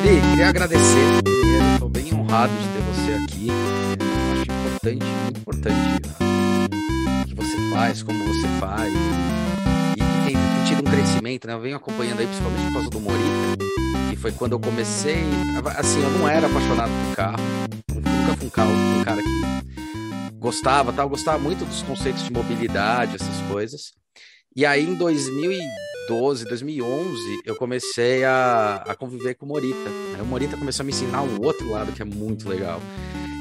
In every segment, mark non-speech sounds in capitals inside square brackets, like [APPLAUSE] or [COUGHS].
Pri, queria agradecer. Estou bem honrado de ter você aqui. Acho importante, muito importante né, o que você faz, como você faz. E, tem, tem, tido um crescimento, né? Eu venho acompanhando aí, principalmente por causa do Morita, que foi quando eu comecei. Assim, eu não era apaixonado por carro. Nunca fui um, carro, um cara que gostava, tal, gostava muito dos conceitos de mobilidade, essas coisas. E aí, em 2012, 2011, eu comecei a, a conviver com o Morita. Aí o Morita começou a me ensinar um outro lado que é muito legal.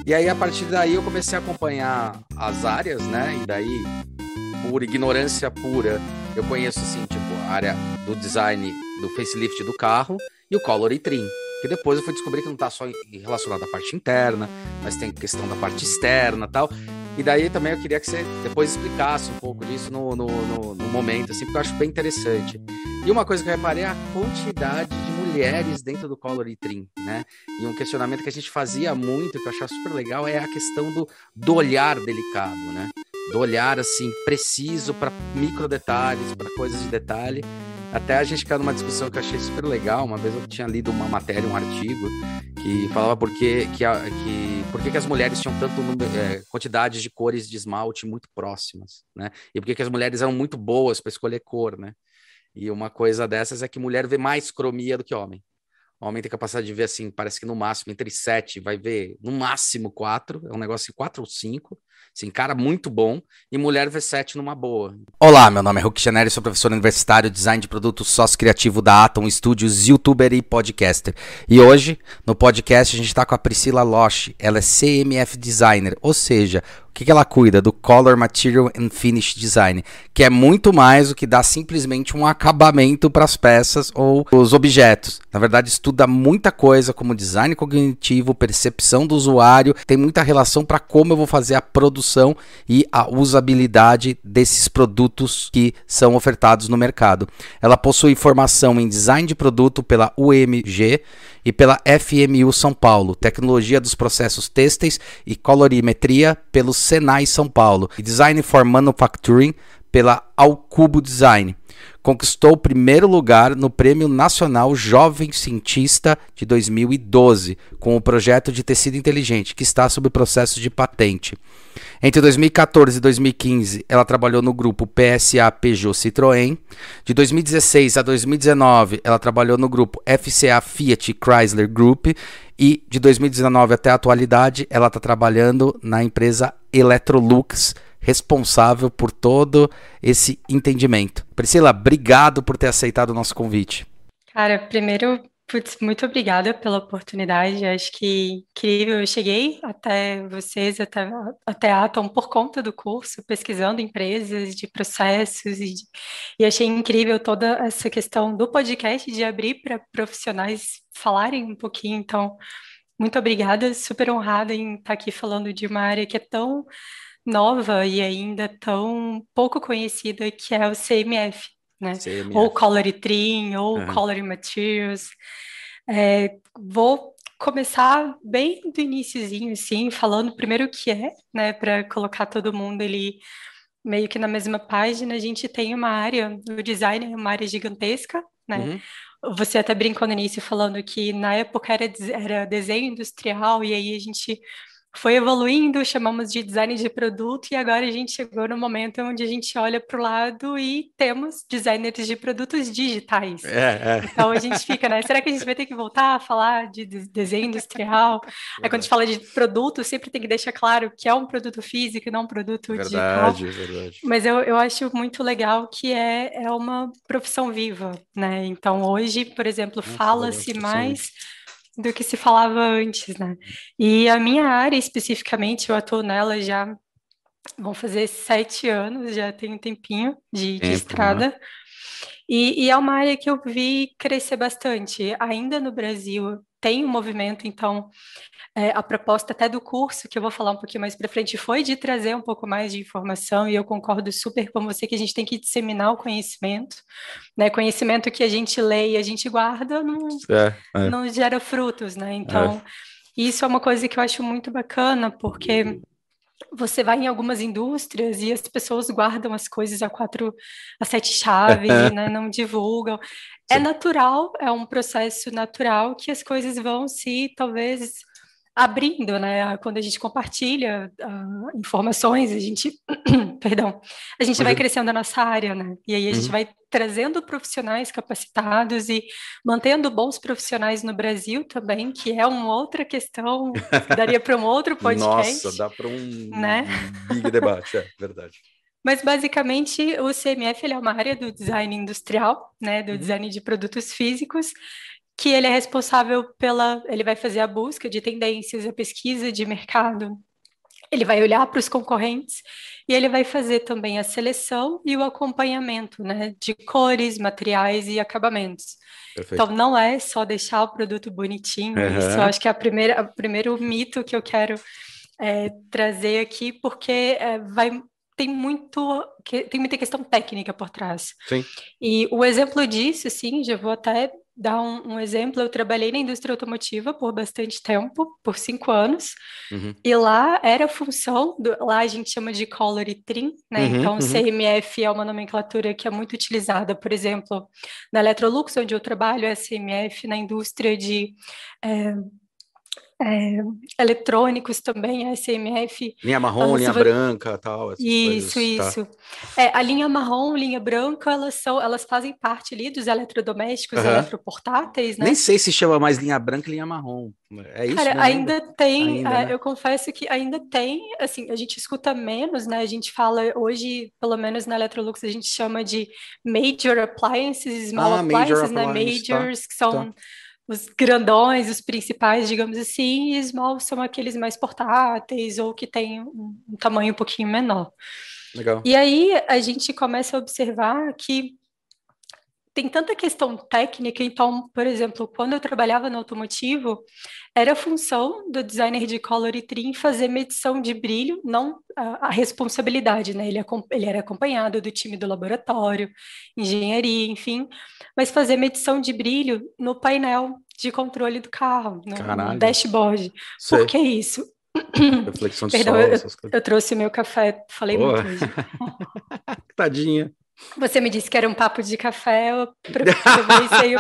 E aí, a partir daí, eu comecei a acompanhar as áreas, né? E daí, por ignorância pura, eu conheço, assim, tipo, a área do design do facelift do carro e o color e trim. Que depois eu fui descobrir que não está só relacionado à parte interna, mas tem questão da parte externa tal. E daí também eu queria que você depois explicasse um pouco disso no, no, no, no momento, assim, porque eu acho bem interessante. E uma coisa que eu reparei é a quantidade de mulheres dentro do Color Trim, né? E um questionamento que a gente fazia muito, que eu achava super legal, é a questão do, do olhar delicado, né? Do olhar, assim, preciso para micro detalhes, para coisas de detalhe. Até a gente caiu numa discussão que eu achei super legal. Uma vez eu tinha lido uma matéria, um artigo, que falava por que, que, que, por que, que as mulheres tinham tanto é, quantidades de cores de esmalte muito próximas, né? E por que, que as mulheres eram muito boas para escolher cor, né? E uma coisa dessas é que mulher vê mais cromia do que homem. O homem tem capacidade de ver assim, parece que no máximo entre sete, vai ver no máximo quatro, é um negócio de quatro ou cinco. Cara muito bom. E mulher V7 numa boa. Olá, meu nome é Hulk Chaneri, sou professor universitário, design de produtos, sócio criativo da Atom Studios, youtuber e podcaster. E hoje, no podcast, a gente está com a Priscila Loche. Ela é CMF designer, ou seja, o que, que ela cuida? Do Color, Material and Finish Design, que é muito mais do que dar simplesmente um acabamento para as peças ou os objetos. Na verdade, estuda muita coisa como design cognitivo, percepção do usuário, tem muita relação para como eu vou fazer a produção e a usabilidade desses produtos que são ofertados no mercado. Ela possui formação em design de produto pela UMG e pela FMU São Paulo, Tecnologia dos Processos Têxteis e Colorimetria pelo Senai São Paulo e Design for Manufacturing pela Alcubo Design. Conquistou o primeiro lugar no Prêmio Nacional Jovem Cientista de 2012, com o projeto de tecido inteligente, que está sob processo de patente. Entre 2014 e 2015, ela trabalhou no grupo PSA Peugeot Citroën. De 2016 a 2019, ela trabalhou no grupo FCA Fiat Chrysler Group. E de 2019 até a atualidade, ela está trabalhando na empresa Electrolux responsável por todo esse entendimento. Priscila, obrigado por ter aceitado o nosso convite. Cara, primeiro, putz, muito obrigada pela oportunidade. Acho que incrível. Eu cheguei até vocês, até, até a Atom, por conta do curso, pesquisando empresas, de processos, e, e achei incrível toda essa questão do podcast de abrir para profissionais falarem um pouquinho. Então, muito obrigada, super honrada em estar aqui falando de uma área que é tão nova e ainda tão pouco conhecida que é o CMF, né? CMF. Ou Coloritrim, ou uhum. Coloring Materials. É, vou começar bem do iníciozinho, assim, falando primeiro o que é, né, para colocar todo mundo ali meio que na mesma página. A gente tem uma área, o design é uma área gigantesca, né? Uhum. Você até brincou no início falando que na época era, era desenho industrial e aí a gente foi evoluindo, chamamos de design de produto, e agora a gente chegou no momento onde a gente olha para o lado e temos designers de produtos digitais. É, é. Então a gente fica, né? Será que a gente vai ter que voltar a falar de desenho industrial? Aí quando a gente fala de produto, sempre tem que deixar claro que é um produto físico e não um produto verdade, digital. Verdade. Mas eu, eu acho muito legal que é, é uma profissão viva, né? Então hoje, por exemplo, fala-se mais do que se falava antes, né? E a minha área especificamente, eu atuo nela já vão fazer sete anos, já tem um tempinho de, de né? estrada. Né? E, e, é uma área que eu vi crescer bastante. Ainda no Brasil tem um movimento, então é, a proposta até do curso, que eu vou falar um pouquinho mais para frente, foi de trazer um pouco mais de informação, e eu concordo super com você que a gente tem que disseminar o conhecimento, né? Conhecimento que a gente lê e a gente guarda não, é, é. não gera frutos, né? Então, é. isso é uma coisa que eu acho muito bacana, porque você vai em algumas indústrias e as pessoas guardam as coisas a quatro, a sete chaves, né, não divulgam. É. É natural, é um processo natural que as coisas vão se talvez abrindo, né? Quando a gente compartilha uh, informações, a gente, [CLEARS THROAT] perdão, a gente vai uhum. crescendo na nossa área, né? E aí a gente uhum. vai trazendo profissionais capacitados e mantendo bons profissionais no Brasil também, que é uma outra questão, que daria para um outro [LAUGHS] podcast. Nossa, dá para um né? big debate, é verdade. [LAUGHS] Mas basicamente o CMF é uma área do design industrial, né, do uhum. design de produtos físicos, que ele é responsável pela, ele vai fazer a busca de tendências, a pesquisa de mercado, ele vai olhar para os concorrentes e ele vai fazer também a seleção e o acompanhamento, né, de cores, materiais e acabamentos. Perfeito. Então não é só deixar o produto bonitinho. Uhum. Isso eu acho que é a primeira, o primeiro mito que eu quero é, trazer aqui, porque é, vai tem muito tem muita questão técnica por trás. Sim. E o exemplo disso, sim, já vou até dar um, um, exemplo, eu trabalhei na indústria automotiva por bastante tempo, por cinco anos, uhum. e lá era função, do, lá a gente chama de color e trim, né? Uhum, então, uhum. CMF é uma nomenclatura que é muito utilizada, por exemplo, na Electrolux, onde eu trabalho, é CMF na indústria de é, é, eletrônicos também, a SMF. Linha marrom, linha branca, tal. Isso, coisas, tá. isso. Tá. É, a linha marrom, linha branca, elas são, elas fazem parte ali dos eletrodomésticos, uhum. eletroportáteis, né? Nem sei se chama mais linha branca e linha marrom. É isso? Cara, ainda, ainda tem, ainda, é, né? eu confesso que ainda tem, assim, a gente escuta menos, né? A gente fala hoje, pelo menos na Electrolux, a gente chama de major appliances, small ah, appliances, major né? Appliance, tá. Majors, tá, que são. Tá os grandões, os principais, digamos assim, e small são aqueles mais portáteis ou que têm um, um tamanho um pouquinho menor. Legal. E aí a gente começa a observar que tem tanta questão técnica, então, por exemplo, quando eu trabalhava no automotivo, era função do designer de color e trim fazer medição de brilho, não a, a responsabilidade, né? Ele, ele, era acompanhado do time do laboratório, engenharia, enfim, mas fazer medição de brilho no painel de controle do carro, no, no dashboard. Sei. Por que isso? [COUGHS] Reflexão de Perdão, sol, eu, eu, trouxe o meu café, falei Boa. muito hoje. [LAUGHS] Tadinha. Você me disse que era um papo de café, eu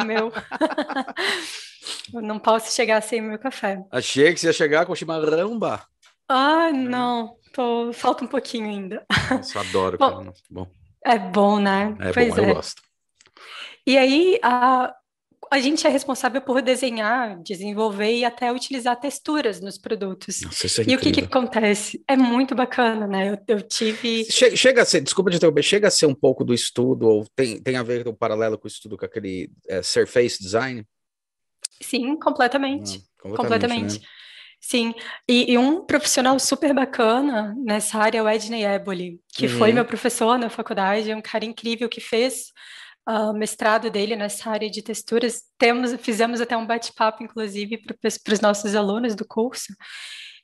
o meu. [LAUGHS] eu não posso chegar sem o meu café. Achei que você ia chegar com chimarrão, bah. Ah, não. Tô... Falta um pouquinho ainda. Nossa, adoro, bom, cara. Bom. É bom, né? É pois bom, é. eu gosto. E aí, a, a gente é responsável por desenhar, desenvolver e até utilizar texturas nos produtos. Nossa, isso é e o que, que acontece? É muito bacana, né? Eu, eu tive. Che chega a ser, desculpa de interromper, chega a ser um pouco do estudo, ou tem, tem a ver com o paralelo com o estudo com aquele é, Surface Design? Sim, completamente. Ah, completamente. completamente. Né? Sim, e, e, um profissional super bacana nessa área é o Edney Eboli, que uhum. foi meu professor na faculdade, é um cara incrível que fez uh, mestrado dele nessa área de texturas. Temos, fizemos até um bate-papo, inclusive, para os nossos alunos do curso.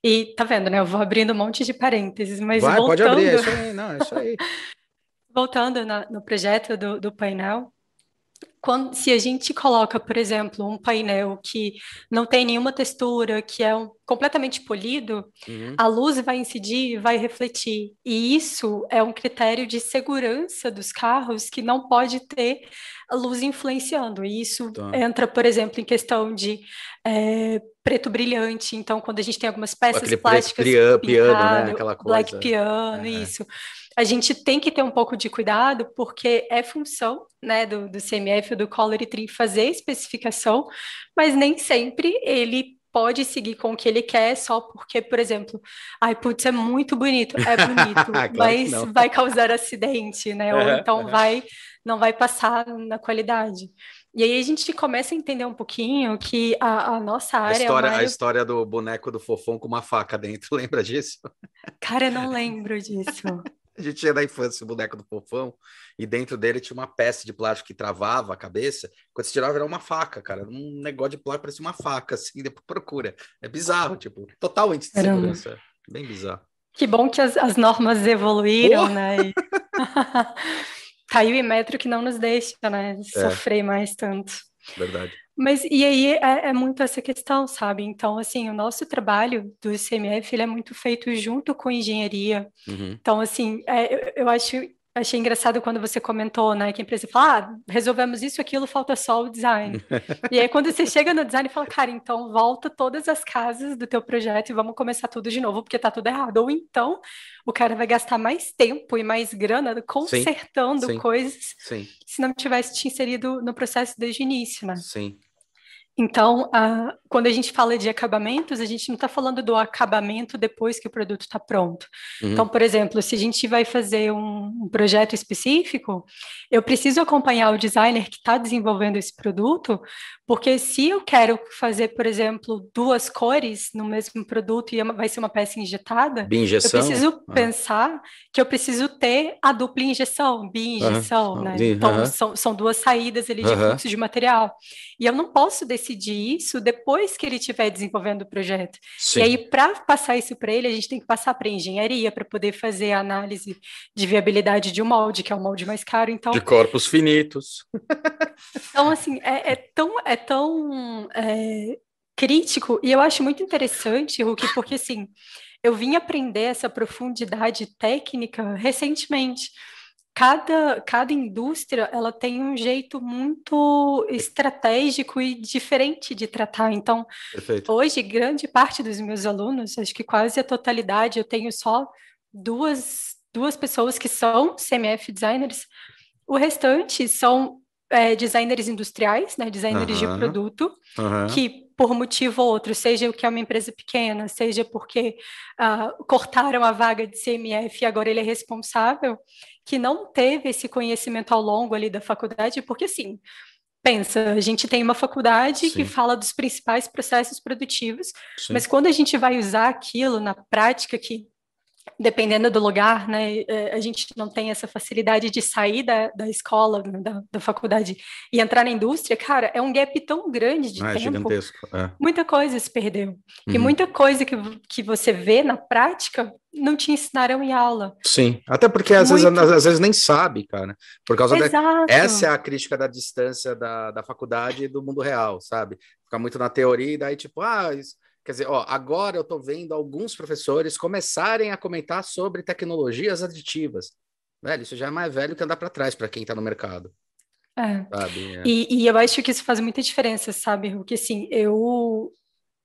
E tá vendo, né? Eu vou abrindo um monte de parênteses, mas Vai, voltando... pode abrir, é isso aí, não, é isso aí. [LAUGHS] voltando na, no projeto do, do painel, quando, se a gente coloca, por exemplo, um painel que não tem nenhuma textura, que é um, completamente polido, uhum. a luz vai incidir, vai refletir. E isso é um critério de segurança dos carros que não pode ter a luz influenciando. E isso tá. entra, por exemplo, em questão de é, preto brilhante. Então, quando a gente tem algumas peças Aquele plásticas. Piano, piano, né? Aquela coisa. Black piano, é. isso a gente tem que ter um pouco de cuidado, porque é função né, do, do CMF, do Color Tree, fazer especificação, mas nem sempre ele pode seguir com o que ele quer só porque, por exemplo, ai, putz, é muito bonito, é bonito, [LAUGHS] claro mas vai causar acidente, né? Ou então vai, não vai passar na qualidade. E aí a gente começa a entender um pouquinho que a, a nossa área. A história, é uma... a história do boneco do fofão com uma faca dentro, [LAUGHS] lembra disso? Cara, eu não lembro disso. A gente tinha na infância o boneco do fofão e dentro dele tinha uma peça de plástico que travava a cabeça. Quando você tirava, era uma faca, cara. Um negócio de plástico parecia uma faca, assim, depois procura. É bizarro, tipo, totalmente de segurança. Bem bizarro. Que bom que as, as normas evoluíram, oh! né? E... [LAUGHS] Caiu em metro que não nos deixa, né? É. Sofrer mais tanto. Verdade. Mas e aí é, é, muito essa questão, sabe? Então, assim, o nosso trabalho do ICMF ele é muito feito junto com engenharia. Uhum. Então, assim, é, eu, eu acho Achei engraçado quando você comentou, né, que a empresa fala, ah, resolvemos isso, aquilo, falta só o design. [LAUGHS] e aí quando você chega no design, fala, cara, então volta todas as casas do teu projeto e vamos começar tudo de novo, porque tá tudo errado. Ou então, o cara vai gastar mais tempo e mais grana consertando sim, sim, coisas sim. se não tivesse te inserido no processo desde o início, né? Sim. Então, a, quando a gente fala de acabamentos, a gente não está falando do acabamento depois que o produto está pronto. Uhum. Então, por exemplo, se a gente vai fazer um, um projeto específico, eu preciso acompanhar o designer que está desenvolvendo esse produto, porque se eu quero fazer, por exemplo, duas cores no mesmo produto e é vai ser uma peça injetada, eu preciso ah. pensar que eu preciso ter a dupla injeção, bi-injeção, uhum. né? Então, uhum. são, são duas saídas ali de fluxo de material. E eu não posso decidir isso depois que ele estiver desenvolvendo o projeto. Sim. E aí, para passar isso para ele, a gente tem que passar para engenharia para poder fazer a análise de viabilidade de um molde, que é o molde mais caro. Então, de corpos finitos. [LAUGHS] então, assim, é, é tão, é tão é, crítico, e eu acho muito interessante, Hulk, porque assim, eu vim aprender essa profundidade técnica recentemente cada, cada indústria ela tem um jeito muito estratégico e diferente de tratar. Então, Perfeito. hoje, grande parte dos meus alunos, acho que quase a totalidade, eu tenho só duas, duas pessoas que são CMF designers, o restante são é, designers industriais, né, designers de produto, que por motivo ou outro, seja o que é uma empresa pequena, seja porque uh, cortaram a vaga de CMF e agora ele é responsável, que não teve esse conhecimento ao longo ali da faculdade, porque assim, pensa, a gente tem uma faculdade Sim. que fala dos principais processos produtivos, Sim. mas quando a gente vai usar aquilo na prática, que dependendo do lugar, né, é, a gente não tem essa facilidade de sair da, da escola, né, da, da faculdade e entrar na indústria, cara, é um gap tão grande de ah, tempo. É gigantesco. É. Muita coisa se perdeu. Uhum. E muita coisa que, que você vê na prática não te ensinaram em aula. Sim, até porque às, vezes, às vezes nem sabe, cara. Por causa Exato. Essa é a crítica da distância da, da faculdade e do mundo real, sabe? Ficar muito na teoria e daí, tipo, ah, isso Quer dizer, ó, agora eu estou vendo alguns professores começarem a comentar sobre tecnologias aditivas. Velho, isso já é mais velho que andar para trás para quem está no mercado. É. Sabe? É. E, e, eu acho que isso faz muita diferença, sabe? Porque, assim, eu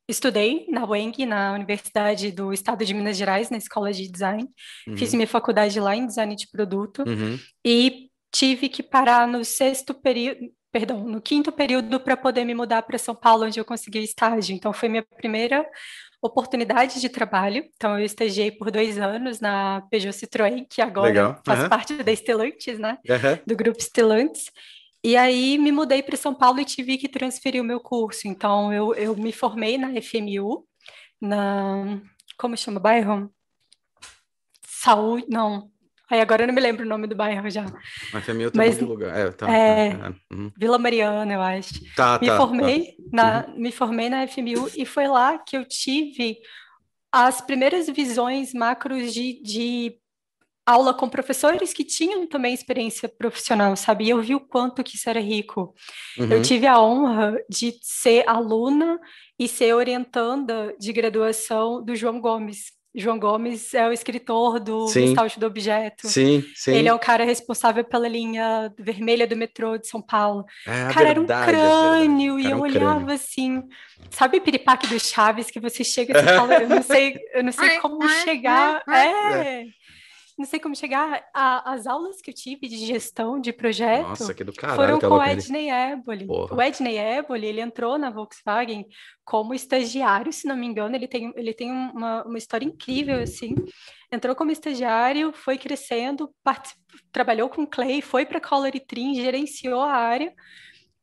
estudei na UENG, na Universidade do Estado de Minas Gerais, na Escola de Design. Uhum. Fiz minha faculdade lá em Design de Produto. Uhum. E tive que parar no sexto período, perdão, no quinto período para poder me mudar para São Paulo, onde eu consegui estágio. Então, foi minha primeira oportunidade de trabalho. Então, eu estagiei por dois anos na Peugeot Citroën, que agora Legal. faz uhum. parte da Stellantis, né? Uhum. Do grupo Stellantis. E aí me mudei para São Paulo e tive que transferir o meu curso. Então, eu, eu me formei na FMU, na. Como chama o bairro? Saúde. Não. Aí agora eu não me lembro o nome do bairro já. Mas é meio Mas, lugar. É, tá, é, tá, uhum. Vila Mariana, eu acho. Tá, me tá, formei tá. na uhum. me formei na FMU e foi lá que eu tive as primeiras visões macros de, de aula com professores que tinham também experiência profissional, sabe? E eu vi o quanto que isso era rico. Uhum. Eu tive a honra de ser aluna e ser orientanda de graduação do João Gomes, João Gomes é o escritor do Nostálgico do Objeto. Sim, sim. Ele é o cara responsável pela linha vermelha do metrô de São Paulo. É, cara, verdade, era um crânio, é e eu um olhava crânio. assim. Sabe o piripaque do Chaves que você chega e fala, eu não sei, eu não sei [LAUGHS] como chegar. É. é não sei como chegar. A, as aulas que eu tive de gestão de projeto Nossa, caralho, foram com o Edney Eboli. O Edney Eboli, ele entrou na Volkswagen como estagiário, se não me engano, ele tem, ele tem uma, uma história incrível, assim. Entrou como estagiário, foi crescendo, trabalhou com Clay, foi para Color Trim, gerenciou a área,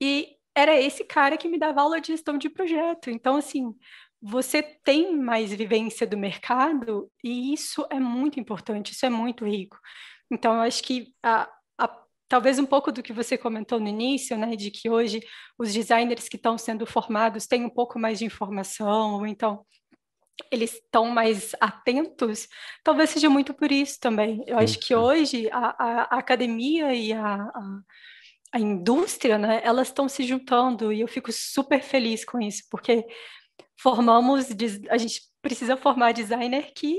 e era esse cara que me dava aula de gestão de projeto. Então, assim, você tem mais vivência do mercado e isso é muito importante, isso é muito rico. Então, eu acho que a, a, talvez um pouco do que você comentou no início, né, de que hoje os designers que estão sendo formados têm um pouco mais de informação, ou então eles estão mais atentos, talvez seja muito por isso também. Eu acho que hoje a, a, academia e a, a a indústria, né, elas estão se juntando e eu fico super feliz com isso, porque formamos, a gente precisa formar designer que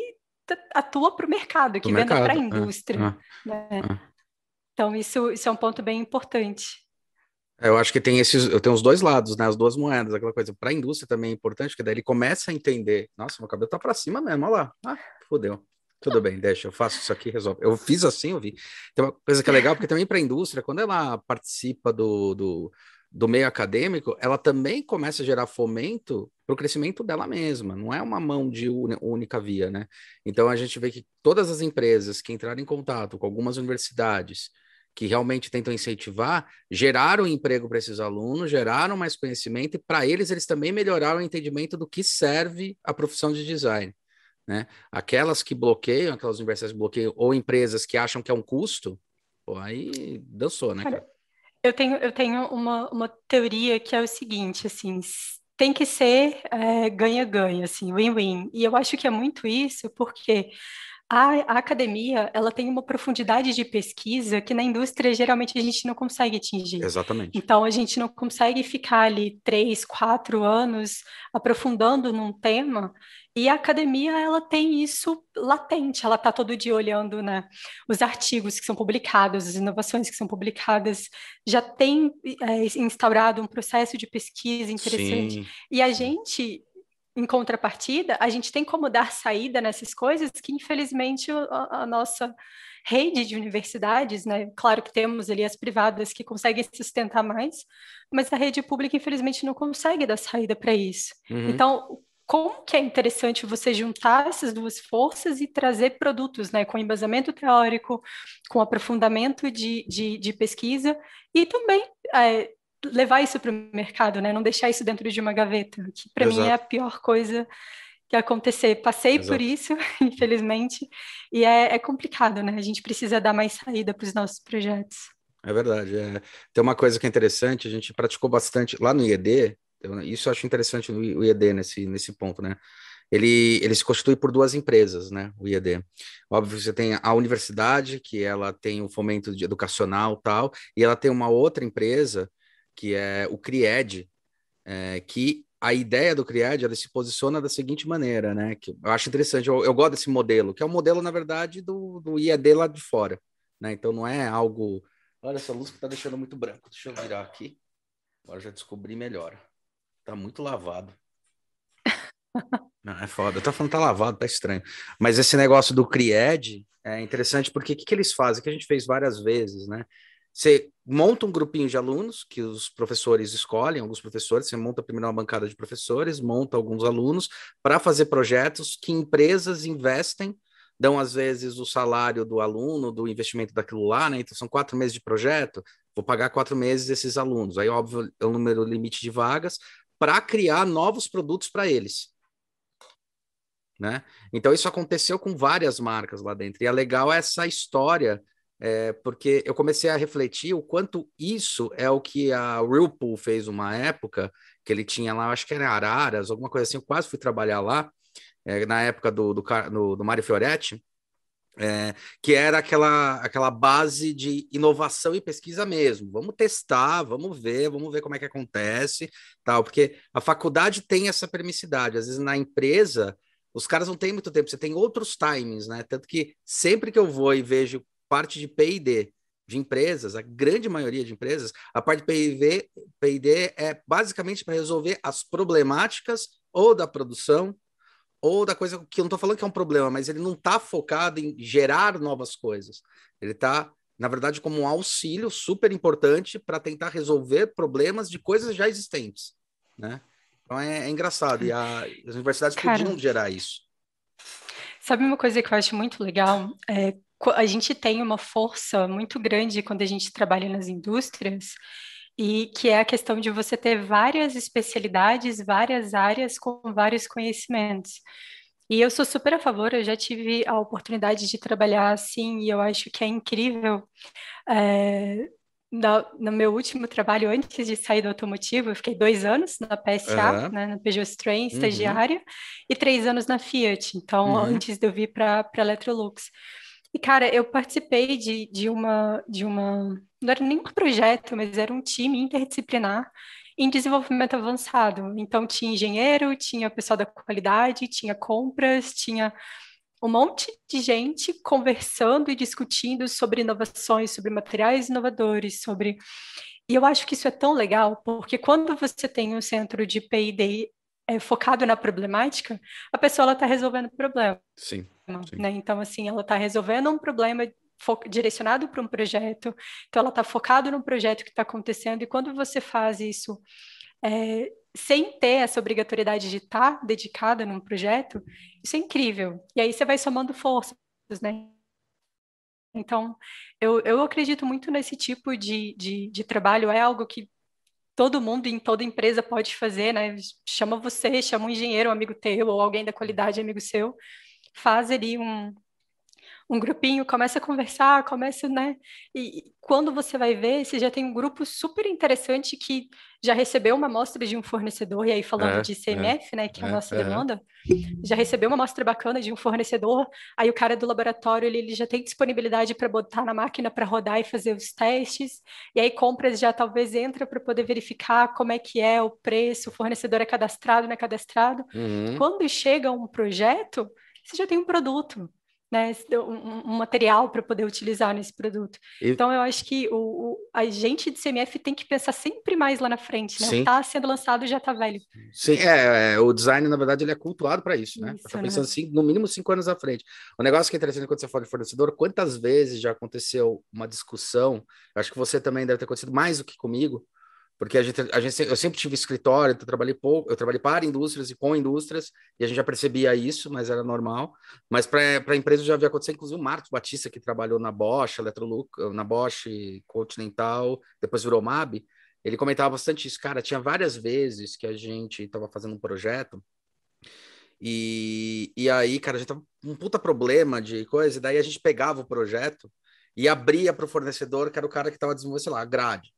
atua para o mercado, que venda para a é, indústria. É, né? é. Então, isso, isso é um ponto bem importante. Eu acho que tem esses, eu tenho os dois lados, né? As duas moedas, aquela coisa. Para a indústria também é importante, que daí ele começa a entender. Nossa, meu cabelo tá para cima mesmo, olha lá. Ah, fodeu. Tudo bem, deixa, eu faço isso aqui, resolve. Eu fiz assim, eu vi. Tem uma coisa que é legal, porque também para a indústria, quando ela participa do, do, do meio acadêmico, ela também começa a gerar fomento para o crescimento dela mesma, não é uma mão de única via, né? Então a gente vê que todas as empresas que entraram em contato com algumas universidades, que realmente tentam incentivar, geraram emprego para esses alunos, geraram mais conhecimento e para eles eles também melhoraram o entendimento do que serve a profissão de design. Né? Aquelas que bloqueiam, aquelas universidades que bloqueiam, ou empresas que acham que é um custo, pô, aí dançou, né? Cara, eu tenho, eu tenho uma, uma teoria que é o seguinte, assim, tem que ser é, ganha-ganha, é, assim, win-win. E eu acho que é muito isso, porque a, a, academia, ela tem uma profundidade de pesquisa que na indústria geralmente a gente não consegue atingir. Exatamente. Então a gente não consegue ficar ali três, quatro anos aprofundando num tema. E a academia, ela tem isso latente, ela está todo dia olhando né, os artigos que são publicados, as inovações que são publicadas, já tem é, instaurado um processo de pesquisa interessante. Sim. E a gente em contrapartida, a gente tem como dar saída nessas coisas que, infelizmente, a, a, nossa rede de universidades, né? Claro que temos ali as privadas que conseguem sustentar mais, mas a rede pública, infelizmente, não consegue dar saída para isso. Uhum. Então, como que é interessante você juntar essas duas forças e trazer produtos, né, com embasamento teórico, com aprofundamento de, de, de pesquisa e também é, levar isso para o mercado, né? Não deixar isso dentro de uma gaveta, que para mim é a pior coisa que acontecer. Passei Exato. por isso, [LAUGHS] infelizmente, e é, é, complicado, né? A gente precisa dar mais saída para os nossos projetos. É verdade. É. Tem uma coisa que é interessante, a gente praticou bastante lá no IED, isso eu acho interessante no IED nesse, nesse ponto, né? Ele, ele se constitui por duas empresas, né? O IED. Óbvio, você tem a universidade, que ela tem o fomento de educacional tal, e ela tem uma outra empresa que é o CRIED, é, que a ideia do CRIED ela se posiciona da seguinte maneira, né? Que eu acho interessante, eu, eu gosto desse modelo, que é o um modelo, na verdade, do, do IED lá de fora. Né? Então não é algo. Olha essa luz que está deixando muito branco. Deixa eu virar aqui. Agora já descobri melhor. Tá muito lavado. [LAUGHS] Não, é foda. Eu tô falando tá lavado, tá estranho. Mas esse negócio do CRIED é interessante porque o que, que eles fazem? Que a gente fez várias vezes, né? Você monta um grupinho de alunos que os professores escolhem, alguns professores, você monta primeiro uma bancada de professores, monta alguns alunos para fazer projetos que empresas investem, dão às vezes o salário do aluno, do investimento daquilo lá, né? Então são quatro meses de projeto, vou pagar quatro meses esses alunos. Aí, óbvio, é o número limite de vagas para criar novos produtos para eles. Né? Então isso aconteceu com várias marcas lá dentro. E é legal essa história é, porque eu comecei a refletir o quanto isso é o que a Whirlpool fez uma época, que ele tinha lá, acho que era Araras, alguma coisa assim, eu quase fui trabalhar lá, é, na época do, do, do, do Mário Fioretti, é, que era aquela, aquela base de inovação e pesquisa mesmo. Vamos testar, vamos ver, vamos ver como é que acontece, tal, porque a faculdade tem essa permissividade. Às vezes na empresa, os caras não têm muito tempo, você tem outros timings, né? Tanto que sempre que eu vou e vejo parte de P&D de empresas, a grande maioria de empresas, a parte de P&D é basicamente para resolver as problemáticas ou da produção ou da coisa que eu não estou falando que é um problema, mas ele não está focado em gerar novas coisas. Ele está, na verdade, como um auxílio super importante para tentar resolver problemas de coisas já existentes, né? Então é, é engraçado e a, as universidades Cara, podiam gerar isso. Sabe uma coisa que eu acho muito legal? É, a gente tem uma força muito grande quando a gente trabalha nas indústrias, e que é a questão de você ter várias especialidades, várias áreas com vários conhecimentos. E eu sou super a favor, eu já tive a oportunidade de trabalhar assim, e eu acho que é incrível. É, no, no, meu último trabalho, antes de sair do automotivo, eu fiquei dois anos na PSA, uhum. né, na Peugeot uhum. estagiária, uhum. e três anos na Fiat, então, uhum. antes de eu vir para a Electrolux. E, cara, eu participei de, de uma, de uma, não era nem um projeto, mas era um time interdisciplinar em desenvolvimento avançado. Então, tinha engenheiro, tinha pessoal da qualidade, tinha compras, tinha um monte de gente conversando e discutindo sobre inovações, sobre materiais inovadores, sobre. E eu acho que isso é tão legal, porque quando você tem um centro de P&D é, focado na problemática, a pessoa está resolvendo o problema. Sim. sim. Né? Então, assim, ela está resolvendo um problema direcionado para um projeto, então ela está focada no projeto que está acontecendo, e quando você faz isso é, sem ter essa obrigatoriedade de estar tá dedicada num projeto, isso é incrível. E aí você vai somando forças, né? Então, eu, eu acredito muito nesse tipo de, de, de trabalho, é algo que todo mundo em toda empresa pode fazer, né? Chama você, chama um engenheiro, um amigo teu, ou alguém da qualidade, amigo seu, faz ali um, um grupinho, começa a conversar, começa, né? E quando você vai ver, você já tem um grupo super interessante que já recebeu uma amostra de um fornecedor, e aí falando é, de CMF, é, né, que é a é, nossa é. demanda, já recebeu uma amostra bacana de um fornecedor, aí o cara do laboratório, ele, ele já tem disponibilidade para botar na máquina para rodar e fazer os testes, e aí compras já talvez entra para poder verificar como é que é o preço, o fornecedor é cadastrado, não é cadastrado. Uhum. Quando chega um projeto, você já tem um produto né, um, um material para poder utilizar nesse produto. E... Então, eu acho que o, o, a gente de CMF tem que pensar sempre mais lá na frente, né? Está sendo lançado já está velho. Sim, é, é, o design, na verdade, ele é cultuado para isso, né? Está pensando né? assim, no mínimo cinco anos à frente. O negócio que é interessante quando você fala de fornecedor, quantas vezes já aconteceu uma discussão, acho que você também deve ter acontecido mais do que comigo, porque a gente, a gente, eu sempre tive escritório, então eu trabalhei pouco, eu trabalhei para indústrias e com indústrias, e a gente já percebia isso, mas era normal. Mas para a empresa já havia acontecido, inclusive o Marcos Batista, que trabalhou na Bosch, Electrolux, na Bosch, Continental, depois virou MAB, ele comentava bastante isso. Cara, tinha várias vezes que a gente estava fazendo um projeto, e, e aí, cara, a gente tava um puta problema de coisa, e daí a gente pegava o projeto e abria para o fornecedor, que era o cara que estava desenvolvendo, sei lá, a grade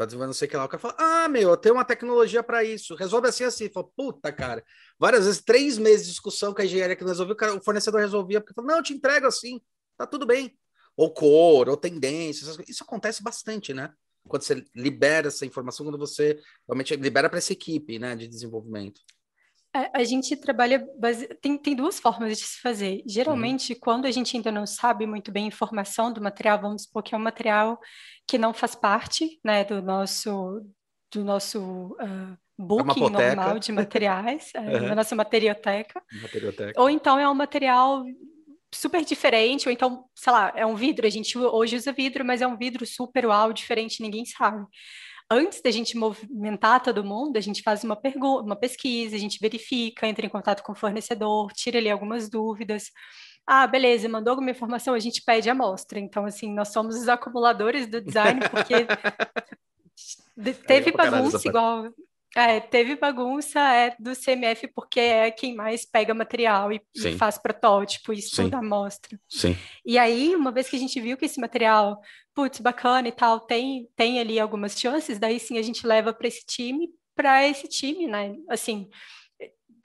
tá desenvolvendo sei o que lá. O cara fala, ah, meu, tem uma tecnologia para isso, resolve assim, assim. Fala, puta, cara. Várias vezes, três meses de discussão com a engenharia que não resolveu, o fornecedor resolvia, porque falou, não, eu te entrego assim, tá tudo bem. Ou cor, ou tendência, isso acontece bastante, né? Quando você libera essa informação, quando você realmente libera para essa equipe, né, de desenvolvimento. É, a gente trabalha base... tem, tem duas formas de se fazer. Geralmente, uhum. quando a gente ainda não sabe muito bem a informação do material, vamos supor que é um material que não faz parte né, do nosso do nosso uh, booking é normal de materiais, é, uhum. da nossa materioteca. materioteca. Ou então é um material super diferente, ou então, sei lá, é um vidro. A gente hoje usa vidro, mas é um vidro super uau, diferente, ninguém sabe antes da gente movimentar todo mundo, a gente faz uma pergunta, uma pesquisa, a gente verifica, entra em contato com o fornecedor, tira ali algumas dúvidas. Ah, beleza, mandou alguma informação, a gente pede a amostra. Então, assim, nós somos os acumuladores do design, porque [LAUGHS] teve bagunça igual é, teve bagunça é do CMF porque é quem mais pega material e, e faz protótipo e estuda a amostra. Sim. E aí, uma vez que a gente viu que esse material, putz, bacana e tal, tem, tem ali algumas chances, daí sim a gente leva para esse time, para esse time, né? Assim,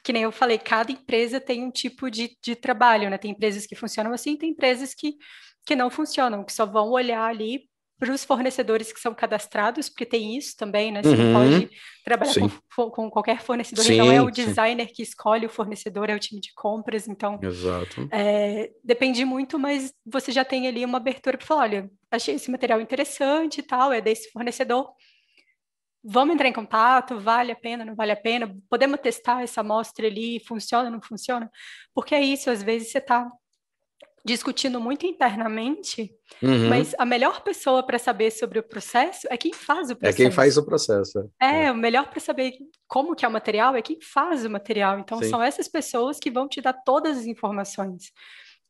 que nem eu falei, cada empresa tem um tipo de, de trabalho, né? Tem empresas que funcionam assim, tem empresas que, que não funcionam, que só vão olhar ali para os fornecedores que são cadastrados, porque tem isso também, né? Você uhum. pode trabalhar com, com, qualquer fornecedor, sim, então é o designer sim. que escolhe o fornecedor, é o time de compras, então Exato. É, depende muito, mas você já tem ali uma abertura para falar, olha, achei esse material interessante e tal, é desse fornecedor, vamos entrar em contato, vale a pena, não vale a pena, podemos testar essa amostra ali, funciona, não funciona, porque é isso, às vezes você está discutindo muito internamente, uhum. mas a melhor pessoa para saber sobre o processo é quem faz o processo. É quem faz o processo. É, é. o melhor para saber como que é o material é quem faz o material. Então Sim. são essas pessoas que vão te dar todas as informações.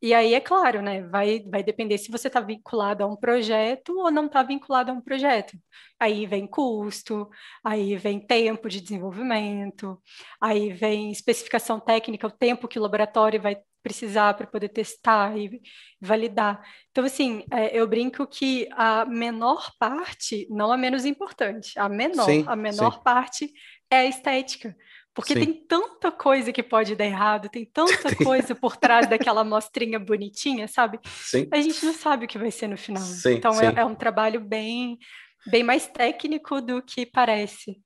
E aí, é claro, né? Vai, vai depender se você está vinculado a um projeto ou não está vinculado a um projeto. Aí vem custo, aí vem tempo de desenvolvimento, aí vem especificação técnica, o tempo que o laboratório vai precisar para poder testar e validar. Então, assim, é, eu brinco que a menor parte, não a menos importante, a menor, sim, a menor sim. parte é a estética Porque Sim. tem tanta coisa que pode dar errado, tem tanta [LAUGHS] coisa por trás daquela amostrinha bonitinha, sabe? Sim. A gente não sabe o que vai ser no final. Sim, então. É, é um trabalho bem, bem mais técnico do que parece.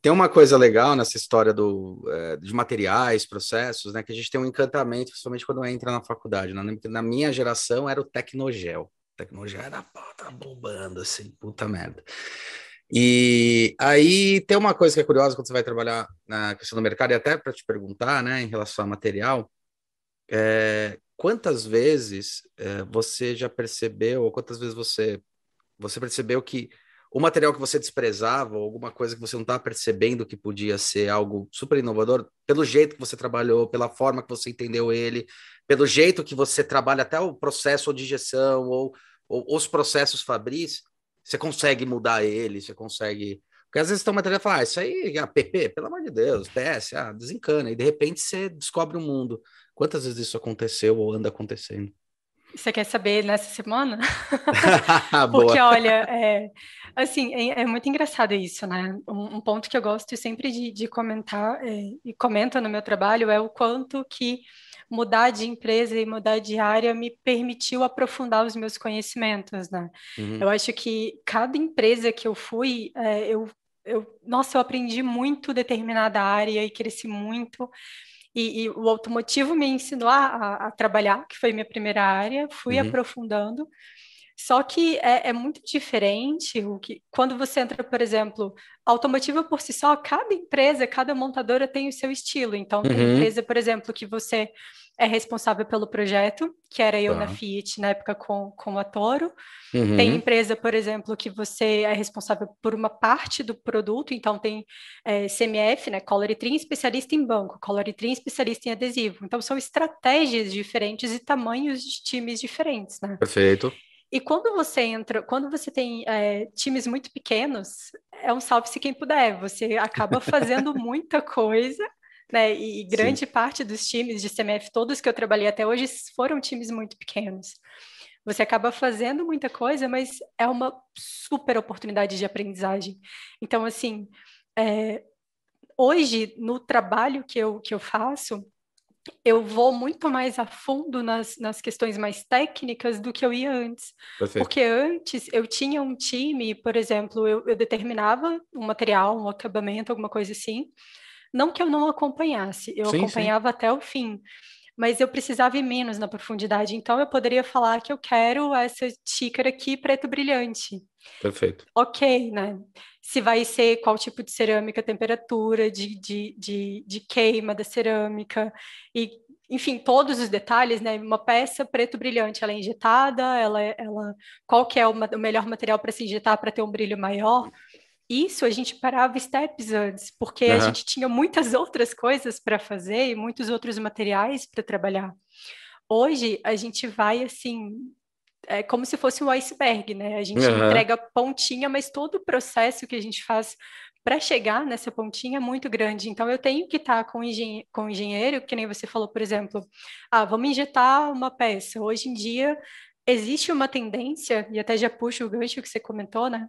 Tem uma coisa legal nessa história do, é, de materiais, processos, né? Que a gente tem um encantamento, principalmente quando entra na faculdade. Né? Na minha geração era o Tecnogel. O Tecnogel era tá bombando, assim, puta merda. E aí tem uma coisa que é curiosa quando você vai trabalhar na questão do mercado, e até para te perguntar, né, em relação a material, é, quantas vezes é, você já percebeu, ou quantas vezes você, você percebeu que o material que você desprezava, alguma coisa que você não estava percebendo que podia ser algo super inovador, pelo jeito que você trabalhou, pela forma que você entendeu ele, pelo jeito que você trabalha até o processo de injeção ou, ou os processos fabris, você consegue mudar ele, você consegue. Porque às vezes tem uma material e fala, ah, isso aí é app, pelo amor de Deus, PS, ah, desencana. E de repente você descobre o um mundo. Quantas vezes isso aconteceu ou anda acontecendo? Você quer saber nessa semana? [LAUGHS] [LAUGHS] Porque, olha, é, assim, é, é, muito engraçado isso, né? Um, um, ponto que eu gosto sempre de, de comentar é, e comento no meu trabalho é o quanto que mudar de empresa e mudar de área me permitiu aprofundar os meus conhecimentos, né? Uhum. Eu acho que cada empresa que eu fui, é, eu, eu, nossa, eu aprendi muito determinada área e cresci muito. E, e o automotivo me ensinou a, a, trabalhar, que foi minha primeira área, fui uhum. aprofundando. Só que é, é, muito diferente o que quando você entra, por exemplo, automotiva por si só, cada empresa, cada montadora tem o seu estilo. Então, tem uhum. empresa, por exemplo, que você é responsável pelo projeto, que era eu tá. na Fiat na época com, com a Toro. Uhum. Tem empresa, por exemplo, que você é responsável por uma parte do produto, então tem é, CMF, né, Color Trim, especialista em banco, Color Trim, especialista em adesivo. Então são estratégias diferentes e tamanhos de times diferentes, né? Perfeito. E quando você entra, quando você tem é, times muito pequenos, é um salve-se quem puder. Você acaba fazendo [LAUGHS] muita coisa né? E grande Sim. parte dos times de CMF, todos que eu trabalhei até hoje, foram times muito pequenos. Você acaba fazendo muita coisa, mas é uma super oportunidade de aprendizagem. Então, assim, é, hoje, no trabalho que eu, que eu faço, eu vou muito mais a fundo nas, nas questões mais técnicas do que eu ia antes. Perfeito. Porque antes eu tinha um time, por exemplo, eu, eu determinava um material, um acabamento, alguma coisa assim, não que eu não acompanhasse, eu sim, acompanhava sim. até o fim, mas eu precisava ir menos na profundidade. Então eu poderia falar que eu quero essa xícara aqui preto brilhante. Perfeito. Ok, né? Se vai ser qual tipo de cerâmica, temperatura de, de, de, de queima da cerâmica e enfim, todos os detalhes, né? Uma peça preto brilhante, ela é injetada, ela, é, ela qual que é o, o melhor material para se injetar para ter um brilho maior? Isso a gente parava steps antes, porque uhum. a gente tinha muitas [LAUGHS] outras coisas para fazer e muitos outros materiais para trabalhar. Hoje a gente vai assim, é como se fosse um iceberg, né? A gente uhum. entrega pontinha, mas todo o processo que a gente faz para chegar nessa pontinha é muito grande. Então, eu tenho que estar tá com, engen com o engenheiro, que nem você falou, por exemplo, ah, vamos injetar uma peça. Hoje em dia, existe uma tendência, e até já puxo o gancho que você comentou, né?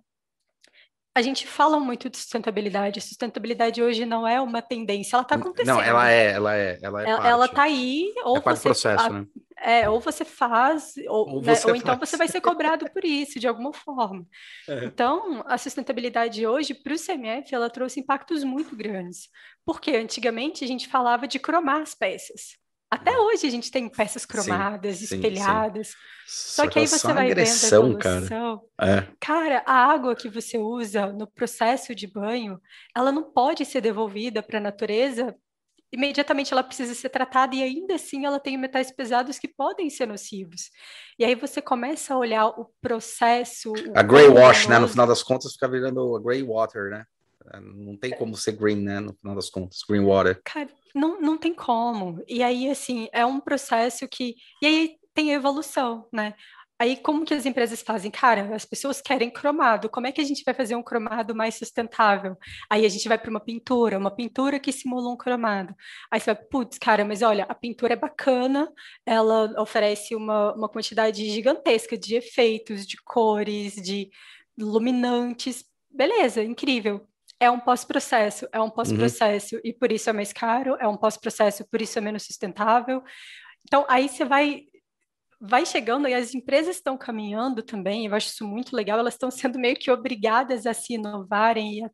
A gente fala muito de sustentabilidade. Sustentabilidade hoje não é uma tendência, ela está acontecendo. Não, ela é, ela é, ela é. Ela, ela tá aí, ou é você, processo, a, né? É, ou você faz, ou, ou, né, ou então você vai ser cobrado por isso, de alguma forma. É. Então, a sustentabilidade hoje, para o CMF, ela trouxe impactos muito grandes. Porque antigamente a gente falava de cromar as peças. Até hoje a gente tem peças cromadas, sim, espelhadas. Sim, sim. Só, que aí você vai agressão, vendo a evolução. Cara. É. cara, a água que você usa no processo de banho, ela não pode ser devolvida para a natureza. Imediatamente ela precisa ser tratada e ainda assim ela tem metais pesados que podem ser nocivos. E aí você começa a olhar o processo. A grey wash, né? No final das contas fica virando a grey water, né? Não tem como ser green, né? No final das contas, green water. Cara, não, não tem como. E aí, assim, é um processo que. E aí tem evolução, né? Aí, como que as empresas fazem? Cara, as pessoas querem cromado. Como é que a gente vai fazer um cromado mais sustentável? Aí a gente vai para uma pintura, uma pintura que simula um cromado. Aí você vai, putz, cara, mas olha, a pintura é bacana, ela oferece uma, uma quantidade gigantesca de efeitos, de cores, de luminantes. Beleza, incrível é um pós-processo, é um pós-processo uhum. e por isso é mais caro, é um pós-processo, por isso é menos sustentável. Então, aí você vai vai chegando e as empresas estão caminhando também, eu acho isso muito legal, elas estão sendo meio que obrigadas a se inovarem e a,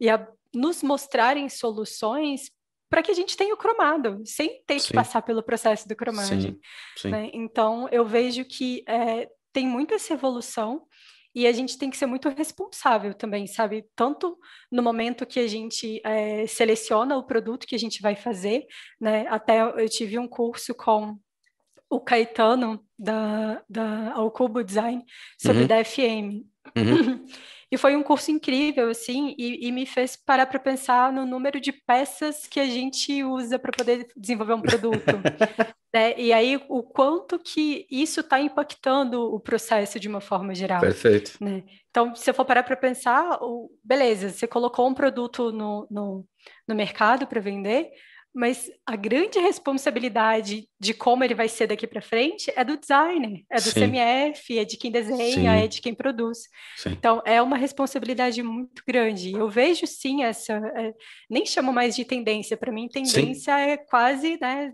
e a nos mostrarem soluções para que a gente tenha o cromado, sem ter sim. que passar pelo processo do cromagem. Sim, sim. Né? Então, eu vejo que é, tem muita essa evolução e a gente tem que ser muito responsável também, sabe? Tanto no momento que a gente é, seleciona o produto que a gente vai fazer, né? Até eu tive um curso com o Caetano da, da Ao Cubo Design sobre uhum. DFM. Uhum. [LAUGHS] E foi um curso incrível, assim, e, e me fez parar para pensar no número de peças que a gente usa para poder desenvolver um produto. [LAUGHS] né? E aí, o quanto que isso está impactando o processo de uma forma geral. Perfeito. Né? Então, se eu for parar para pensar, beleza, você colocou um produto no, no, no mercado para vender, mas a grande responsabilidade de como ele vai ser daqui para frente é do designer, é do sim. CMF, é de quem desenha, sim. é de quem produz. Sim. Então, é uma responsabilidade muito grande. Eu vejo, sim, essa... É, nem chamo mais de tendência. Para mim, tendência é quase né,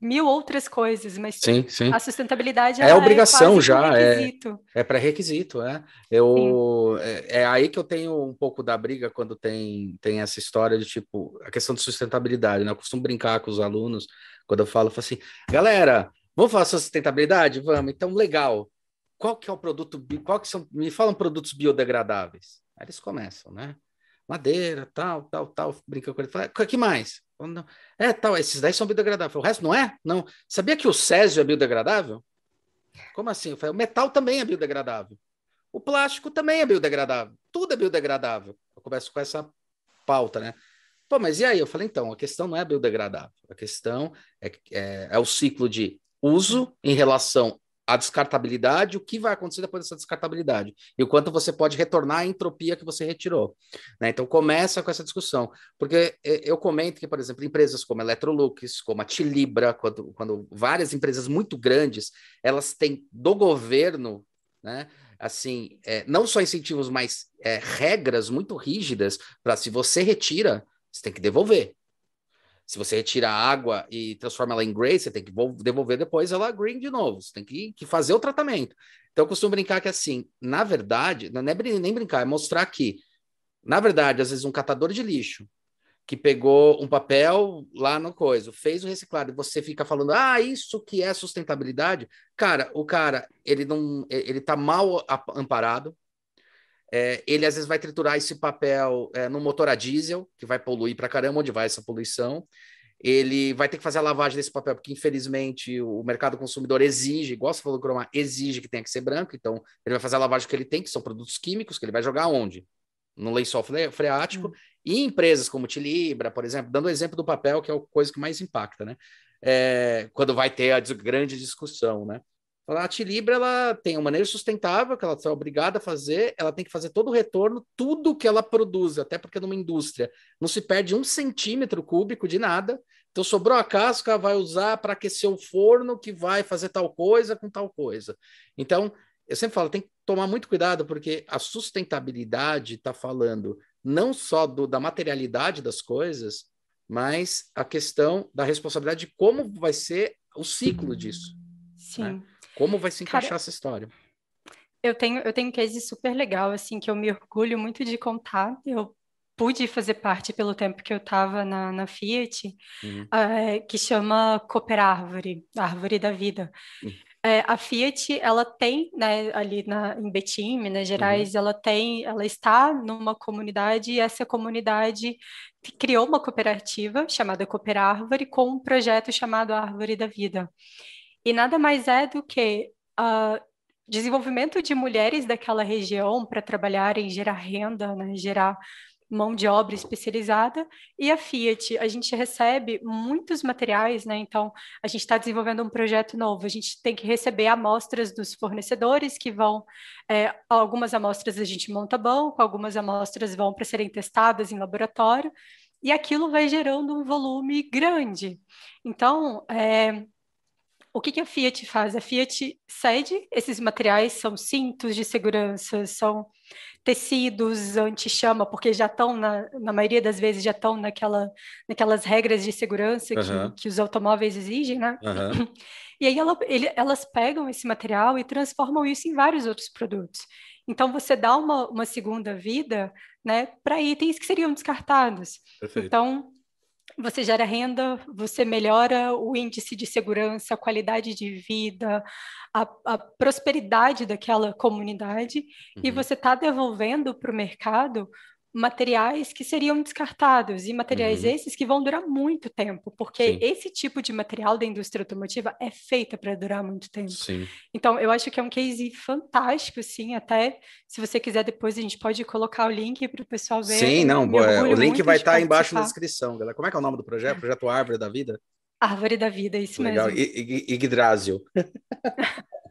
mil outras coisas, mas sim, sim. a sustentabilidade é obrigação é já, é, é pré-requisito, é. Eu é, é, aí que eu tenho um pouco da briga quando tem, tem essa história de tipo a questão de sustentabilidade, né? Eu costumo brincar com os alunos quando eu falo, eu falo assim, galera, vamos falar sobre sustentabilidade, vamos. Então legal. Qual que é o produto? Qual que são? Me falam produtos biodegradáveis. Aí eles começam, né? Madeira, tal, tal, tal. Brinca com ele. Fala, o que mais? É, tal, esses 10 são biodegradáveis. O resto não é? Não. Sabia que o césio é biodegradável? Como assim? Falei, o metal também é biodegradável. O plástico também é biodegradável. Tudo é biodegradável. Eu começo com essa pauta, né? Pô, mas e aí? Eu falei, então, a questão não é biodegradável. A questão é, é, é o ciclo de uso em relação a descartabilidade, o que vai acontecer depois dessa descartabilidade e o quanto você pode retornar a entropia que você retirou. Né? Então começa com essa discussão, porque eu comento que, por exemplo, empresas como a Electrolux, como a Tilibra, quando, quando várias empresas muito grandes, elas têm do governo, né? Assim, é, não só incentivos, mas é, regras muito rígidas para se você retira, você tem que devolver. Se você retira a água e transforma ela em gray, você tem que devolver depois ela green de novo. Você tem que, que fazer o tratamento. Então, eu costumo brincar que, assim, na verdade, não é nem brincar, é mostrar que, na verdade, às vezes, um catador de lixo que pegou um papel lá no coisa, fez o reciclado, e você fica falando, ah, isso que é sustentabilidade. Cara, o cara, ele não, ele tá mal amparado, é, ele às vezes vai triturar esse papel é, no motor a diesel, que vai poluir para caramba, onde vai essa poluição. Ele vai ter que fazer a lavagem desse papel, porque infelizmente o mercado consumidor exige, igual você falou, Cromar, exige que tenha que ser branco, então ele vai fazer a lavagem que ele tem, que são produtos químicos, que ele vai jogar onde? No lençol freático. Hum. E empresas como Tilibra, por exemplo, dando o exemplo do papel, que é a coisa que mais impacta, né? É, quando vai ter a grande discussão, né? A Tilibra ela tem uma maneira sustentável que ela é obrigada a fazer, ela tem que fazer todo o retorno, tudo que ela produz, até porque numa indústria não se perde um centímetro cúbico de nada. Então sobrou a casca, vai usar para aquecer o forno que vai fazer tal coisa com tal coisa. Então, eu sempre falo, tem que tomar muito cuidado, porque a sustentabilidade está falando não só do, da materialidade das coisas, mas a questão da responsabilidade de como vai ser o ciclo disso. Sim. Né? Como vai se encaixar Cara, essa história? Eu tenho, eu tenho um case super legal, assim, que eu me orgulho muito de contar. Eu pude fazer parte pelo tempo que eu estava na, na, Fiat, uhum. uh, que chama Cooper Árvore, Árvore da Vida. Uhum. É, a Fiat, ela tem, né, ali na, em Betim, Minas Gerais, uhum. ela tem, ela está numa comunidade e essa comunidade criou uma cooperativa chamada Cooper Árvore com um projeto chamado Árvore da Vida. E nada mais é do que uh, desenvolvimento de mulheres daquela região para trabalharem, gerar renda, né, gerar mão de obra especializada, e a Fiat, a gente recebe muitos materiais, né? Então, a gente está desenvolvendo um projeto novo, a gente tem que receber amostras dos fornecedores que vão, é, algumas amostras a gente monta banco, algumas amostras vão para serem testadas em laboratório, e aquilo vai gerando um volume grande. Então, é, o que, que a Fiat faz? A Fiat cede esses materiais, são cintos de segurança, são tecidos anti-chama, porque já estão, na, na maioria das vezes, já estão naquela, naquelas regras de segurança uhum. que, que os automóveis exigem, né? Uhum. [CLEARS THROAT] E aí ela, ele, elas pegam esse material e transformam isso em vários outros produtos. Então você dá uma, uma segunda vida né, para itens que seriam descartados. Perfeito. Então, você gera renda, você melhora o índice de segurança, a qualidade de vida, a, a prosperidade daquela comunidade, uhum. e você está devolvendo para o mercado materiais que seriam descartados e materiais uhum. esses que vão durar muito tempo, porque Sim. esse tipo de material da indústria automotiva é feita para durar muito tempo. Sim. Então, eu acho que é um case fantástico, sim, até se você quiser depois a gente pode colocar o link para o pessoal ver. Sim, não, boa, o link vai estar tá embaixo na descrição, galera. Como é que é o nome do projeto? Projeto Árvore da Vida? Árvore da Vida, isso Legal. mesmo. Yggdrasil. [LAUGHS]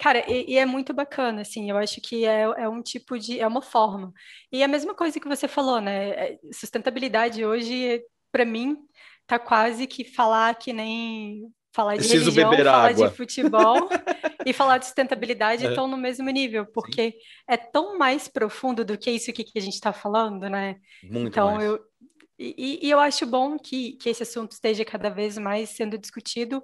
Cara, e, e, é muito bacana, assim, eu acho que é, é um tipo de, é uma forma. E a mesma coisa que você falou, né? É, sustentabilidade hoje, para mim, tá quase que falar que nem falar de Preciso religião, falar água. de futebol [LAUGHS] e falar de sustentabilidade estão é. no mesmo nível, porque Sim. é tão mais profundo do que isso que, que a gente está falando, né? Muito então mais. eu e, e, eu acho bom que, que esse assunto esteja cada vez mais sendo discutido,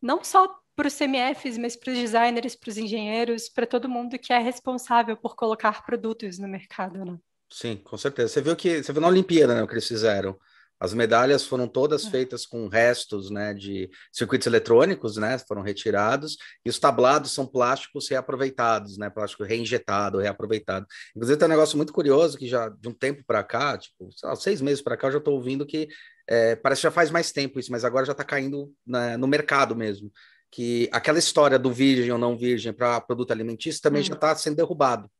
não só para os CMFs, mas para os designers, para os engenheiros, para todo mundo que é responsável por colocar produtos no mercado, né? Sim, com certeza. Você viu que você viu na Olimpíada, né, o que eles fizeram. As medalhas foram todas é. feitas com restos, né, de circuitos eletrônicos, né, foram retirados, e os tablados são plásticos reaproveitados, né, plástico reinjetado, reaproveitado. Inclusive tem um negócio muito curioso que já de um tempo para cá, tipo, lá, seis meses para cá, eu já estou ouvindo que é, parece que já faz mais tempo isso, mas agora já está caindo né, no mercado mesmo que aquela história do virgem ou não virgem para produto alimentício também hum. já está sendo derrubado,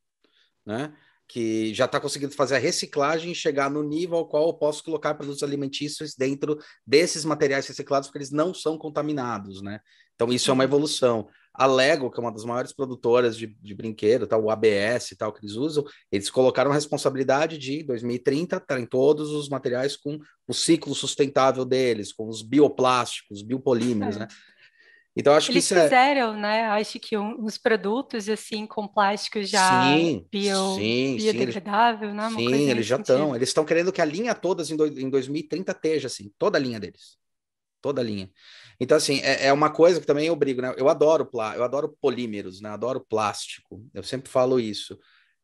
né? Que já está conseguindo fazer a reciclagem e chegar no nível ao qual eu posso colocar produtos alimentícios dentro desses materiais reciclados, porque eles não são contaminados, né? Então isso é uma uhum. evolução. A Lego, que é uma das maiores produtoras de, de brinquedo, tá, o ABS e tal que eles usam, eles colocaram a responsabilidade de 2030 estarem todos os materiais com o ciclo sustentável deles, com os bioplásticos, biopolímeros, é. né? Então, acho Eles que isso fizeram, é... né? Acho que um, uns produtos assim com plástico já sim, bio, sim, biodegradável, sim, né? Uma sim, eles já estão. Eles estão querendo que a linha todas em, do, em 2030 esteja assim, toda a linha deles. Toda a linha. Então, assim, é, é uma coisa que também eu brigo, né? Eu adoro plá, eu adoro polímeros, né? Adoro plástico. Eu sempre falo isso.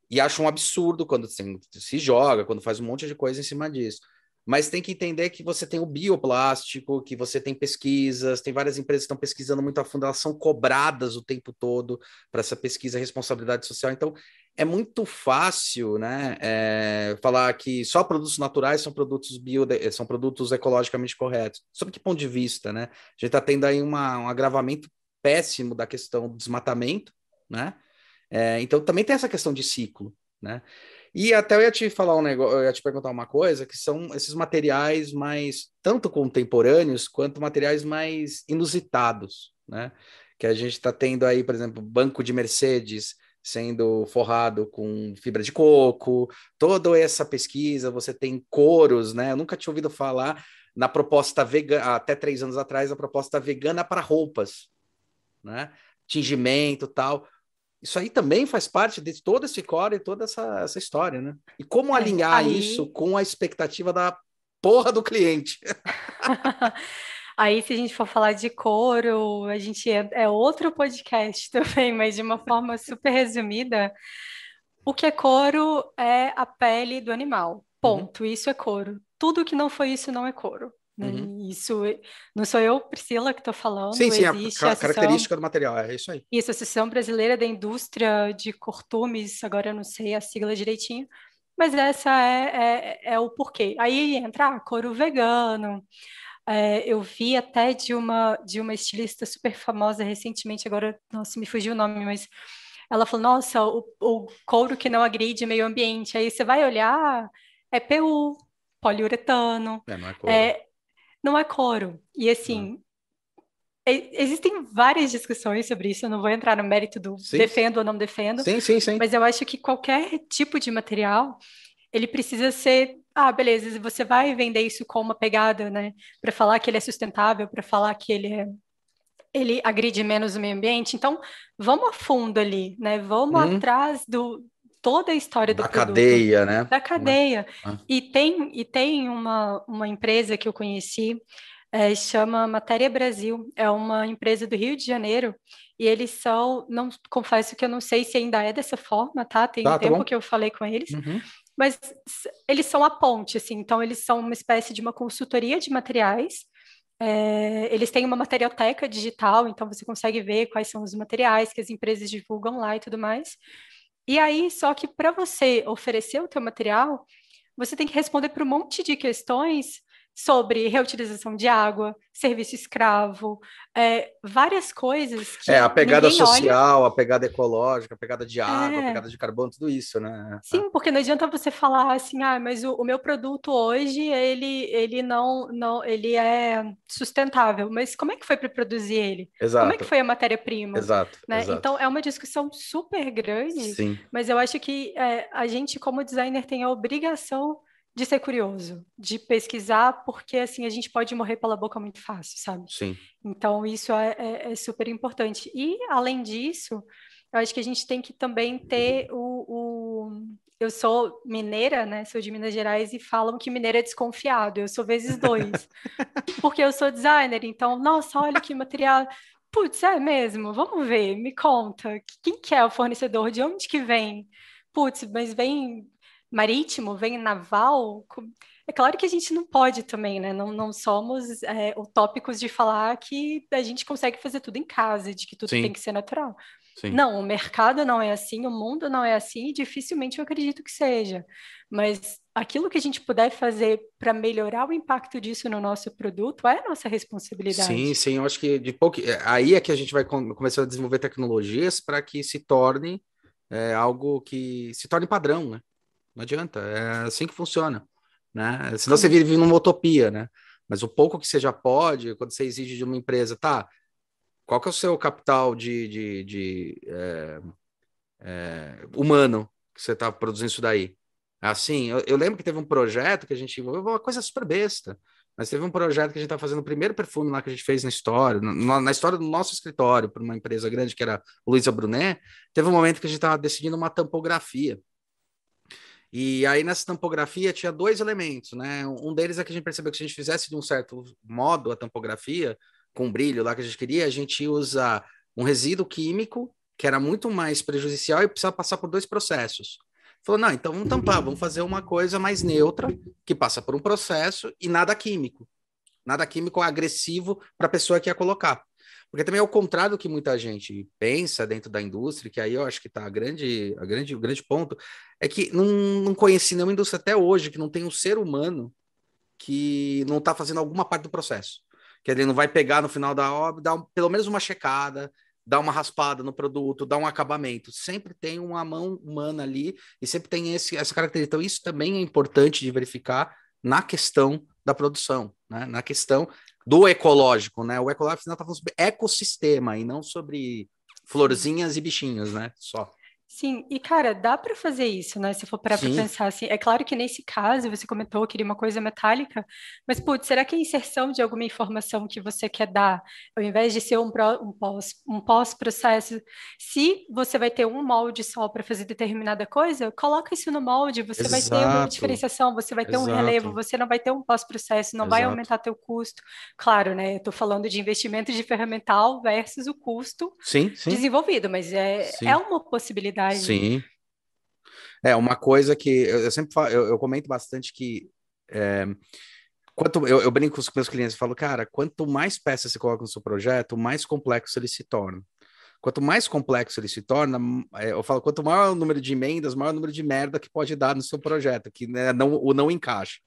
E acho um absurdo quando assim, se joga, quando faz um monte de coisa em cima disso mas tem que entender que você tem o bioplástico, que você tem pesquisas, tem várias empresas que estão pesquisando muito a fundo, elas são cobradas o tempo todo para essa pesquisa responsabilidade social. Então, é muito fácil, né, é, falar que só produtos naturais são produtos bio, são produtos ecologicamente corretos. Sob que ponto de vista, né? A gente está tendo aí uma, um agravamento péssimo da questão do desmatamento, né? É, então, também tem essa questão de ciclo, né? E até eu ia te falar um negócio, eu ia te perguntar uma coisa, que são esses materiais mais tanto contemporâneos quanto materiais mais inusitados, né? Que a gente está tendo aí, por exemplo, banco de Mercedes sendo forrado com fibra de coco, toda essa pesquisa, você tem couros, né? Eu nunca tinha ouvido falar na proposta vegana, até três anos atrás, a proposta vegana para roupas, né? Tingimento tal. Isso aí também faz parte de todo esse core e toda essa, essa história, né? E como é, alinhar aí... isso com a expectativa da porra do cliente? [LAUGHS] Aí, se a gente for falar de couro, a gente é, é, outro podcast [LAUGHS] também, mas de uma forma super resumida. O que é couro é a pele do animal. Ponto. Uhum. Isso é couro. Tudo que não foi isso não é couro. Né? Uhum. Isso não sou eu, Priscila, que estou falando. Sim, sim, Existe a, a característica do material, é isso aí. Isso, a Associação Brasileira da Indústria de Cortumes, agora eu não sei a sigla direitinho, mas essa é, é, é o porquê. Aí entra ah, couro vegano. É, eu vi até de uma, de uma estilista super famosa recentemente, agora, nossa, me fugiu o nome, mas ela falou: Nossa, o, o couro que não agride meio ambiente. Aí você vai olhar, é PU, poliuretano. É, não é couro. É, não é coro. E assim, é, existem várias discussões sobre isso, eu não vou entrar no mérito do sim. defendo ou não defendo. Sim, sim, sim. Mas eu acho que qualquer tipo de material, ele precisa ser, ah, beleza, você vai vender isso com uma pegada, né, para falar que ele é sustentável, para falar que ele é ele agride menos o meio ambiente. Então, vamos a fundo ali, né? Vamos hum. atrás do toda a história do da produto. cadeia, né? Da cadeia. Ah. E tem, e tem uma, uma empresa que eu conheci, é, chama Matéria Brasil, é uma empresa do Rio de Janeiro, e eles são, não confesso que eu não sei se ainda é dessa forma, tá? Tem tá, um tempo que eu falei com eles, uhum. mas eles são a ponte, assim, então eles são uma espécie de uma consultoria de materiais, é, eles têm uma materioteca digital, então você consegue ver quais são os materiais que as empresas divulgam lá e tudo mais. E aí, só que para você oferecer o teu material, você tem que responder para um monte de questões sobre reutilização de água, serviço escravo, é, várias coisas que É, a pegada social, olha. a pegada ecológica, a pegada de água, é. a pegada de carbono, tudo isso, né? Sim, porque não adianta você falar assim, ah, mas o, o, meu produto hoje, ele, ele não, não, ele é sustentável, mas como é que foi para produzir ele? Exato. Como é que foi a matéria-prima? Exato, né? exato, Então, é uma discussão super grande, Sim. mas eu acho que é, a gente, como designer, tem a obrigação de ser curioso, de pesquisar, porque assim a gente pode morrer pela boca muito fácil, sabe? Sim. Então isso é, é, é, super importante. E além disso, eu acho que a gente tem que também ter o, o, eu sou mineira, né? Sou de Minas Gerais e falam que mineiro é desconfiado. Eu sou vezes dois, [LAUGHS] porque eu sou designer. Então, nossa, olha que material. Putz, é mesmo? Vamos ver. Me conta. Quem que é o fornecedor? De onde que vem? Putz, mas vem marítimo, vem naval, é claro que a gente não pode também, né? Não, não somos é, utópicos de falar que a gente consegue fazer tudo em casa, de que tudo Sim. tem que ser natural. Sim. Não, o mercado não é assim, o mundo não é assim, e dificilmente eu acredito que seja. Mas aquilo que a gente puder fazer para melhorar o impacto disso no nosso produto é nossa responsabilidade. Sim, sim, eu acho que de pouco. É, aí é que a gente vai começar a desenvolver tecnologias para que se torne é, algo que se torne padrão, né? Não adianta, é assim que funciona, né? Senão você vive numa utopia, né? Mas o pouco que você já pode, quando você exige de uma empresa, tá? Qual que é o seu capital de, de, de é, é, humano que você está produzindo isso daí? Assim, eu, eu, lembro que teve um projeto que a gente envolveu, uma coisa super besta, mas teve um projeto que a gente está fazendo o primeiro perfume lá que a gente fez na história, na, na história do nosso escritório, para uma empresa grande que era Luísa Brunet, teve um momento que a gente estava decidindo uma tampografia. E aí nessa tampografia tinha dois elementos, né? Um deles é que a gente percebeu que se a gente fizesse de um certo modo a tampografia, com brilho lá que a gente queria, a gente usa um resíduo químico que era muito mais prejudicial e precisava passar por dois processos. Falou, não, então vamos tampar, vamos fazer uma coisa mais neutra, que passa por um processo e nada químico. Nada químico agressivo para a pessoa que ia colocar. Porque também é o contrário do que muita gente pensa dentro da indústria, que aí eu acho que está a grande, a grande, o grande ponto, é que não, não conheci nenhuma indústria até hoje que não tem um ser humano que não está fazendo alguma parte do processo. Que ele não vai pegar no final da obra, dar um, pelo menos uma checada, dar uma raspada no produto, dar um acabamento. Sempre tem uma mão humana ali e sempre tem esse, essa característica. Então, isso também é importante de verificar na questão da produção, né? na questão do ecológico, né? O ecológico está falando sobre ecossistema e não sobre florzinhas e bichinhos, né? Só. Sim, e cara, dá para fazer isso, né? Se for parar para pensar assim. É claro que nesse caso você comentou que queria uma coisa metálica, mas putz, será que a inserção de alguma informação que você quer dar, ao invés de ser um, um pós um pós-processo, se você vai ter um molde só para fazer determinada coisa, coloca isso no molde, você Exato. vai ter uma diferenciação, você vai ter Exato. um relevo, você não vai ter um pós-processo, não Exato. vai aumentar teu custo. Claro, né? Eu tô falando de investimento de ferramental versus o custo sim, sim. desenvolvido, mas é, é uma possibilidade verdade. Sim. É, uma coisa que eu, sempre falo, eu, eu, comento bastante que é, quanto eu, eu, brinco com os meus clientes e falo, cara, quanto mais peças você coloca no seu projeto, mais complexo ele se torna. Quanto mais complexo ele se torna, é, eu falo, quanto maior o número de emendas, maior o número de merda que pode dar no seu projeto, que né, não, o não encaixa,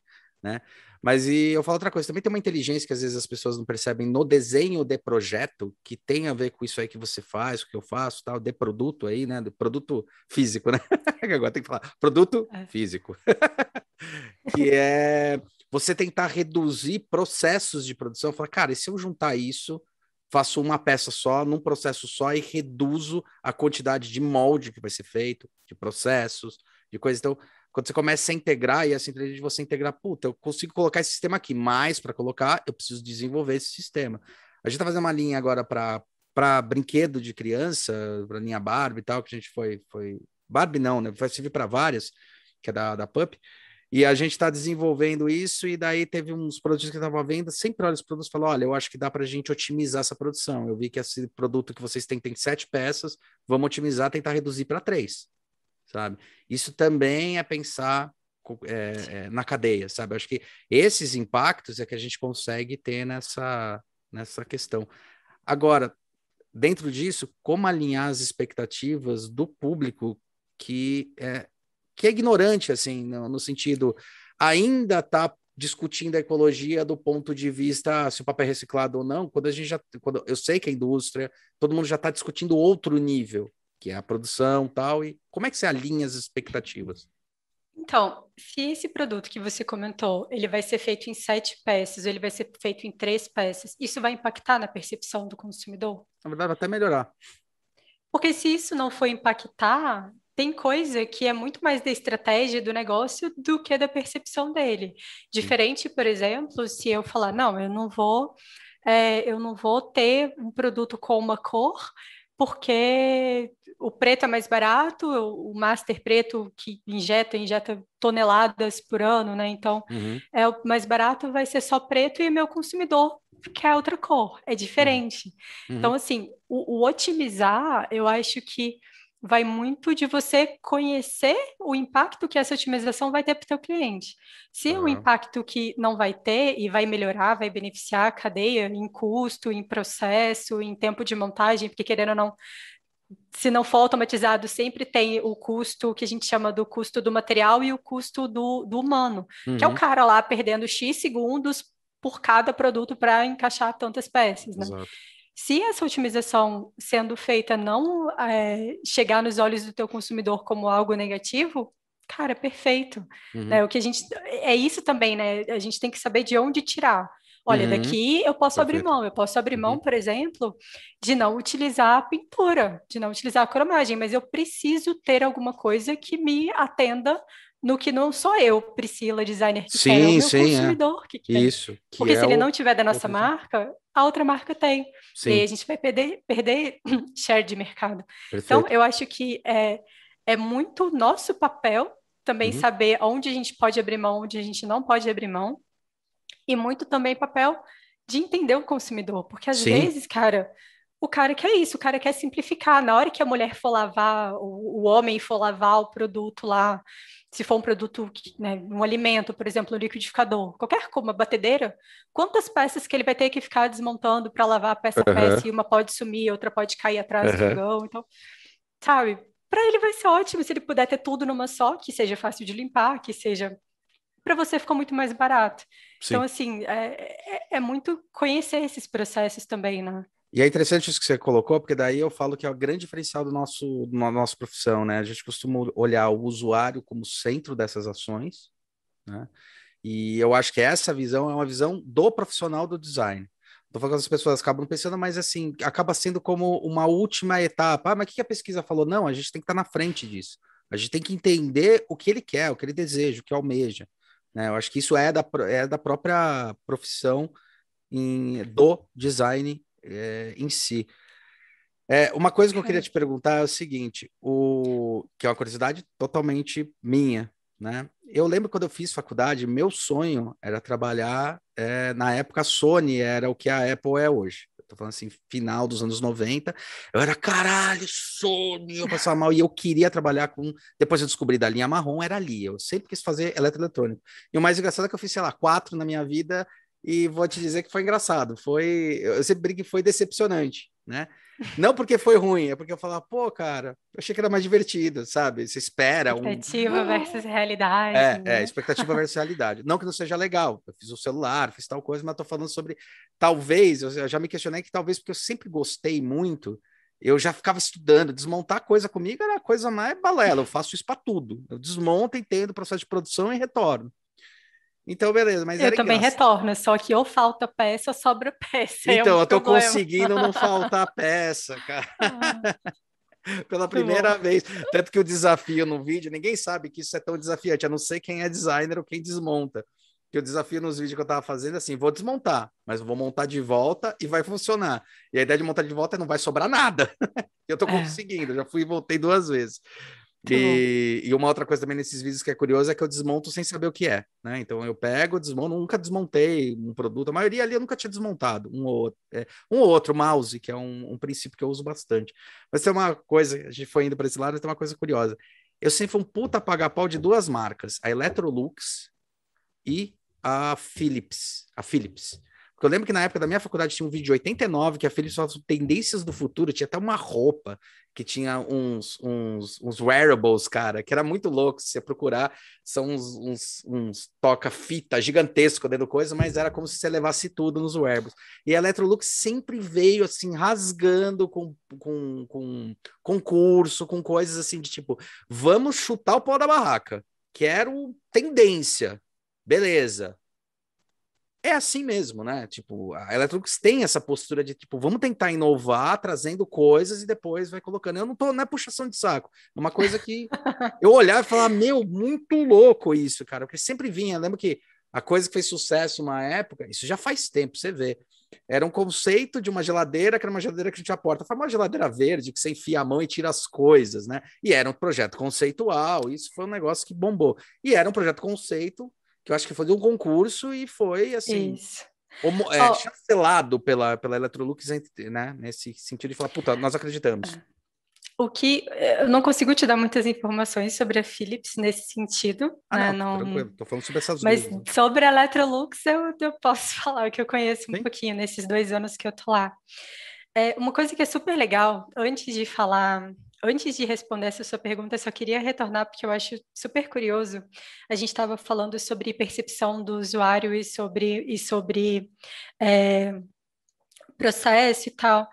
né? Mas e eu falo outra coisa, também tem uma inteligência que às vezes as pessoas não percebem no desenho de projeto, que tem a ver com isso aí que você faz, o que eu faço, tal, de produto aí, né? De produto físico, né? [LAUGHS] Agora tem que falar, produto é. físico. [LAUGHS] que é você tentar reduzir processos de produção, falar, cara, e se eu juntar isso, faço uma peça só, num processo só, e reduzo a quantidade de molde que vai ser feito, de processos, de coisas. Então, quando você começa a integrar e essa inteligência de você integrar, puta, eu consigo colocar esse sistema aqui, mais para colocar, eu preciso desenvolver esse sistema. A gente tá fazendo uma linha agora para para brinquedo de criança, para linha Barbie e tal, que a gente foi foi Barbie não, né? Vai servir para várias, que é da, da Pup. E a gente está desenvolvendo isso, e daí teve uns produtos que estavam à venda, sempre olha os produtos e fala: olha, eu acho que dá para a gente otimizar essa produção. Eu vi que esse produto que vocês têm tem sete peças, vamos otimizar, tentar reduzir para três, sabe? Isso também é pensar é, é, na cadeia, sabe? Acho que esses impactos é que a gente consegue ter nessa, nessa questão. Agora, dentro disso, como alinhar as expectativas do público que é, que é ignorante, assim, no, no sentido, ainda está discutindo a ecologia do ponto de vista ah, se o papel é reciclado ou não, quando a gente já, quando eu sei que a indústria, todo mundo já está discutindo outro nível, que é a produção tal, e como é que você alinha as expectativas? Então, se esse produto que você comentou, ele vai ser feito em sete peças, ou ele vai ser feito em três peças, isso vai impactar na percepção do consumidor? Na verdade, vai até melhorar. Porque se isso não for impactar, tem coisa que é muito mais da estratégia do negócio do que da percepção dele. Diferente, por exemplo, se eu falar, não, eu não vou, é, eu não vou ter um produto com uma cor, porque o preto é mais barato, o master preto que injeta, injeta toneladas por ano, né? Então, uhum. é o mais barato vai ser só preto e meu consumidor quer outra cor, é diferente. Uhum. Então, assim, o, o otimizar, eu acho que vai muito de você conhecer o impacto que essa otimização vai ter para o teu cliente. Se uhum. o impacto que não vai ter e vai melhorar, vai beneficiar a cadeia em custo, em processo, em tempo de montagem, porque querendo ou não, se não for automatizado, sempre tem o custo que a gente chama do custo do material e o custo do, do humano, uhum. que é o uhum. cara lá perdendo X segundos por cada produto para encaixar tantas peças, né? Exato. Se essa otimização sendo feita não é, chegar nos olhos do teu consumidor como algo negativo, cara, perfeito. Uhum. Né? O que a gente é isso também, né? A gente tem que saber de onde tirar. Olha, uhum. daqui eu posso Perfeito. abrir mão. Eu posso abrir mão, uhum. por exemplo, de não utilizar a pintura, de não utilizar a cromagem, mas eu preciso ter alguma coisa que me atenda no que não sou eu, Priscila, designer, que sim, quer, é o meu sim, é. consumidor é. que quer. Isso. Que Porque é se ele não tiver da nossa marca, a outra marca tem. Sim. E aí a gente vai perder, perder [CLEARS THROAT] share de mercado. Perfeito. Então, eu acho que é, é muito nosso papel também uhum. saber onde a gente pode abrir mão, onde a gente não pode abrir mão. E muito também papel de entender o consumidor. Porque às sim. vezes, cara, o cara quer isso, o cara quer simplificar. Na hora que a mulher for lavar, o, o homem for lavar o produto lá, se for um produto, né, um alimento, por exemplo, um liquidificador, qualquer coisa, uma batedeira, quantas peças que ele vai ter que ficar desmontando para lavar peça a uhum. peça, e uma pode sumir, outra pode cair atrás uhum. do fogão, então, sabe? Para ele vai ser ótimo se ele puder ter tudo numa só, que seja fácil de limpar, que seja para você ficar muito mais barato. Sim. Então, assim, é, é, é muito conhecer esses processos também, né? E é interessante isso que você colocou, porque daí eu falo que é o grande diferencial do nosso, da nossa profissão, né? A gente costuma olhar o usuário como centro dessas ações, né? E eu acho que essa visão é uma visão do profissional do design. Tô falando que as pessoas acabam pensando, mas assim, acaba sendo como uma última etapa. Ah, mas o que a pesquisa falou? Não, a gente tem que estar na frente disso. A gente tem que entender o que ele quer, o que ele deseja, o que almeja. Né? Eu acho que isso é da, é da própria profissão em, do design é, em si. É, uma coisa que eu queria te perguntar é o seguinte, o, que é uma curiosidade totalmente minha, né? Eu lembro quando eu fiz faculdade, meu sonho era trabalhar, é, na época a Sony era o que a Apple é hoje. Tô falando assim, final dos anos 90, eu era caralho, Sony, eu passava mal, e eu queria trabalhar com, depois eu descobri da linha marrom, era ali, eu sempre quis fazer eletroeletrônico. E o mais engraçado é que eu fiz, sei lá, quatro na minha vida, e vou te dizer que foi engraçado. Foi, eu sempre brinco que foi decepcionante, né? Não porque foi ruim, é porque eu falava, pô, cara, eu achei que era mais divertido, sabe? Você espera expectativa um... versus realidade. É, né? é, expectativa versus realidade. Não que não seja legal, eu fiz o celular, fiz tal coisa, mas tô falando sobre talvez, eu já me questionei que talvez porque eu sempre gostei muito, eu já ficava estudando, desmontar coisa comigo era a coisa mais balela, eu faço isso para tudo. Eu desmonto, entendo o processo de produção e retorno. Então, beleza, mas Eu também retorno, só que ou falta peça ou sobra peça. Então, é um eu tô problema. conseguindo não faltar [LAUGHS] peça, cara. Ah. [LAUGHS] Pela primeira vez. Tanto que o desafio no vídeo, ninguém sabe que isso é tão desafiante, a não ser quem é designer ou quem desmonta. Que o desafio nos vídeos que eu tava fazendo é assim: vou desmontar, mas vou montar de volta e vai funcionar. E a ideia de montar de volta é não vai sobrar nada. [LAUGHS] eu tô é. conseguindo, já fui e voltei duas vezes. E, e, uma outra coisa também nesses vídeos que é curioso é que eu desmonto sem saber o que é, né? Então eu pego, desmonto, nunca desmontei um produto, a maioria ali eu nunca tinha desmontado, um ou outro, é, um ou outro mouse, que é um, um, princípio que eu uso bastante. Mas tem uma coisa, a gente foi indo para esse lado, tem uma coisa curiosa. Eu sempre fui um puta paga-pau de duas marcas, a Electrolux e a Philips, a Philips. Porque eu lembro que na época da minha faculdade tinha um vídeo de 89 que a Philips falava sobre tendências do futuro, tinha até uma roupa que tinha uns, uns, uns wearables, cara, que era muito louco. Se você procurar, são uns, uns, uns toca-fita gigantesco dentro do coisa, mas era como se você levasse tudo nos wearables. E a Electrolux sempre veio assim, rasgando com, com, com concurso, com coisas assim de tipo, vamos chutar o pau da barraca. Quero tendência. Beleza é assim mesmo, né? Tipo, a Electrolux tem essa postura de tipo, vamos tentar inovar, trazendo coisas e depois vai colocando. Eu não tô, não é puxação de saco. É uma coisa que [LAUGHS] eu olhava e falava, meu, muito louco isso, cara, porque sempre vinha. Lembro que a coisa que fez sucesso uma época, isso já faz tempo, você vê. Era um conceito de uma geladeira, que era uma geladeira que tinha porta. Foi uma geladeira verde que você enfia a mão e tira as coisas, né? E era um projeto conceitual, isso foi um negócio que bombou. E era um projeto conceito que eu acho que foi de um concurso e foi assim. Homo, é, oh. chancelado pela, pela Electrolux, né? Nesse sentido de falar, puta, nós acreditamos. É. O que eu não consigo te dar muitas informações sobre a Philips nesse sentido. Ah, né? não, não, tranquilo, tô falando sobre essas Mas duas, né? sobre a Electrolux eu, eu posso [LAUGHS] falar que eu conheço um Sim. pouquinho nesses dois anos que eu tô lá. É, uma coisa que é super legal, antes de falar Antes de responder essa sua pergunta, eu só queria retornar, porque eu acho super curioso. A gente estava falando sobre percepção do usuário e sobre, e sobre é, processo e tal.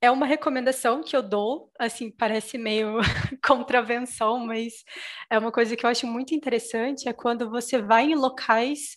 É uma recomendação que eu dou, assim, parece meio [LAUGHS] contravenção, mas é uma coisa que eu acho muito interessante, é quando você vai em locais